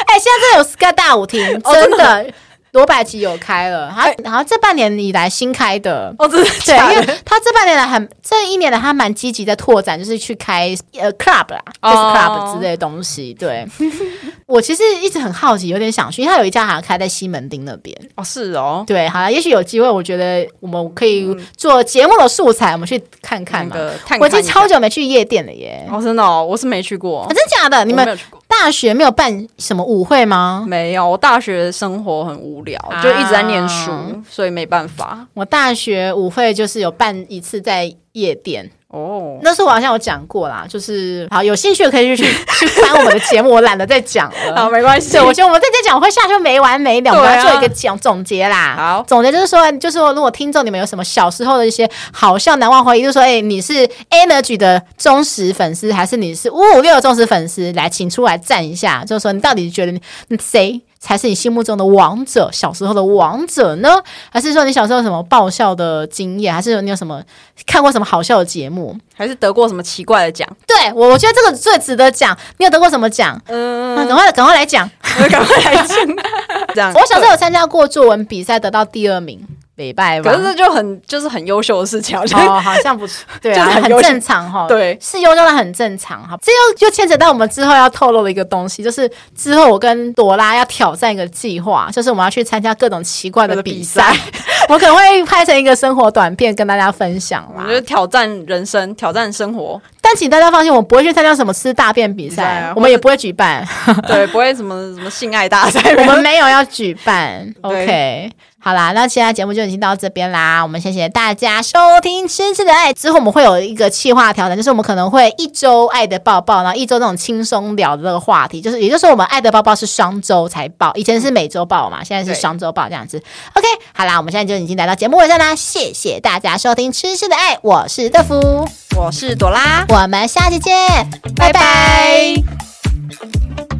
哎，现在真的有 Sky 大舞厅，真的。罗百吉有开了，他然后这半年以来新开的。哦，这是对，因为他这半年来很这一年来他蛮积极在拓展，就是去开呃 club 啦，就是 club 之类的东西。对，我其实一直很好奇，有点想去，因为他有一家好像开在西门町那边。哦，是哦，对，好了，也许有机会，我觉得我们可以做节目的素材，我们去看看嘛。我已经超久没去夜店了耶，哦，真的，我是没去过，真的假的？你们大学没有办什么舞会吗？没有，我大学生活很无聊。就一直在念书，啊、所以没办法。我大学舞会就是有办一次在夜店。哦，那时候我好像有讲过啦，就是好有兴趣的可以去 去翻我们的节目，我懒得再讲了。好，没关系。对，我觉得我们再再讲我会下去没完没了，我们要做一个讲总结啦。好，总结就是说，就是说，如果听众你们有什么小时候的一些好笑难忘回忆，就是说，哎，你是 Energy 的忠实粉丝，还是你是五五六的忠实粉丝？来，请出来站一下，就是说，你到底觉得你谁才是你心目中的王者？小时候的王者呢？还是说你小时候有什么爆笑的经验？还是你有什么看过什么好笑的节目？还是得过什么奇怪的奖？对，我我觉得这个最值得讲。你有得过什么奖？嗯，赶快赶快来讲，赶快来讲。这样，我小时候有参加过作文比赛，得到第二名。礼拜吧，可是这就很就是很优秀的事情，哦，好像不错，对啊，很正常哈，对，是优秀的很正常哈。这又就牵扯到我们之后要透露的一个东西，就是之后我跟朵拉要挑战一个计划，就是我们要去参加各种奇怪的比赛，我可能会拍成一个生活短片跟大家分享啦。我觉得挑战人生，挑战生活。但请大家放心，我不会去参加什么吃大便比赛，我们也不会举办，对，不会什么什么性爱大赛，我们没有要举办。OK。好啦，那现在节目就已经到这边啦。我们谢谢大家收听《痴痴的爱》。之后我们会有一个企划调整，就是我们可能会一周爱的抱抱，然后一周那种轻松聊的这个话题，就是也就是说我们爱的抱抱是双周才抱，以前是每周抱嘛，现在是双周抱这样子。OK，好啦，我们现在就已经来到节目尾声啦。谢谢大家收听《痴痴的爱》，我是豆腐，我是朵拉，我们下期见，拜拜。拜拜。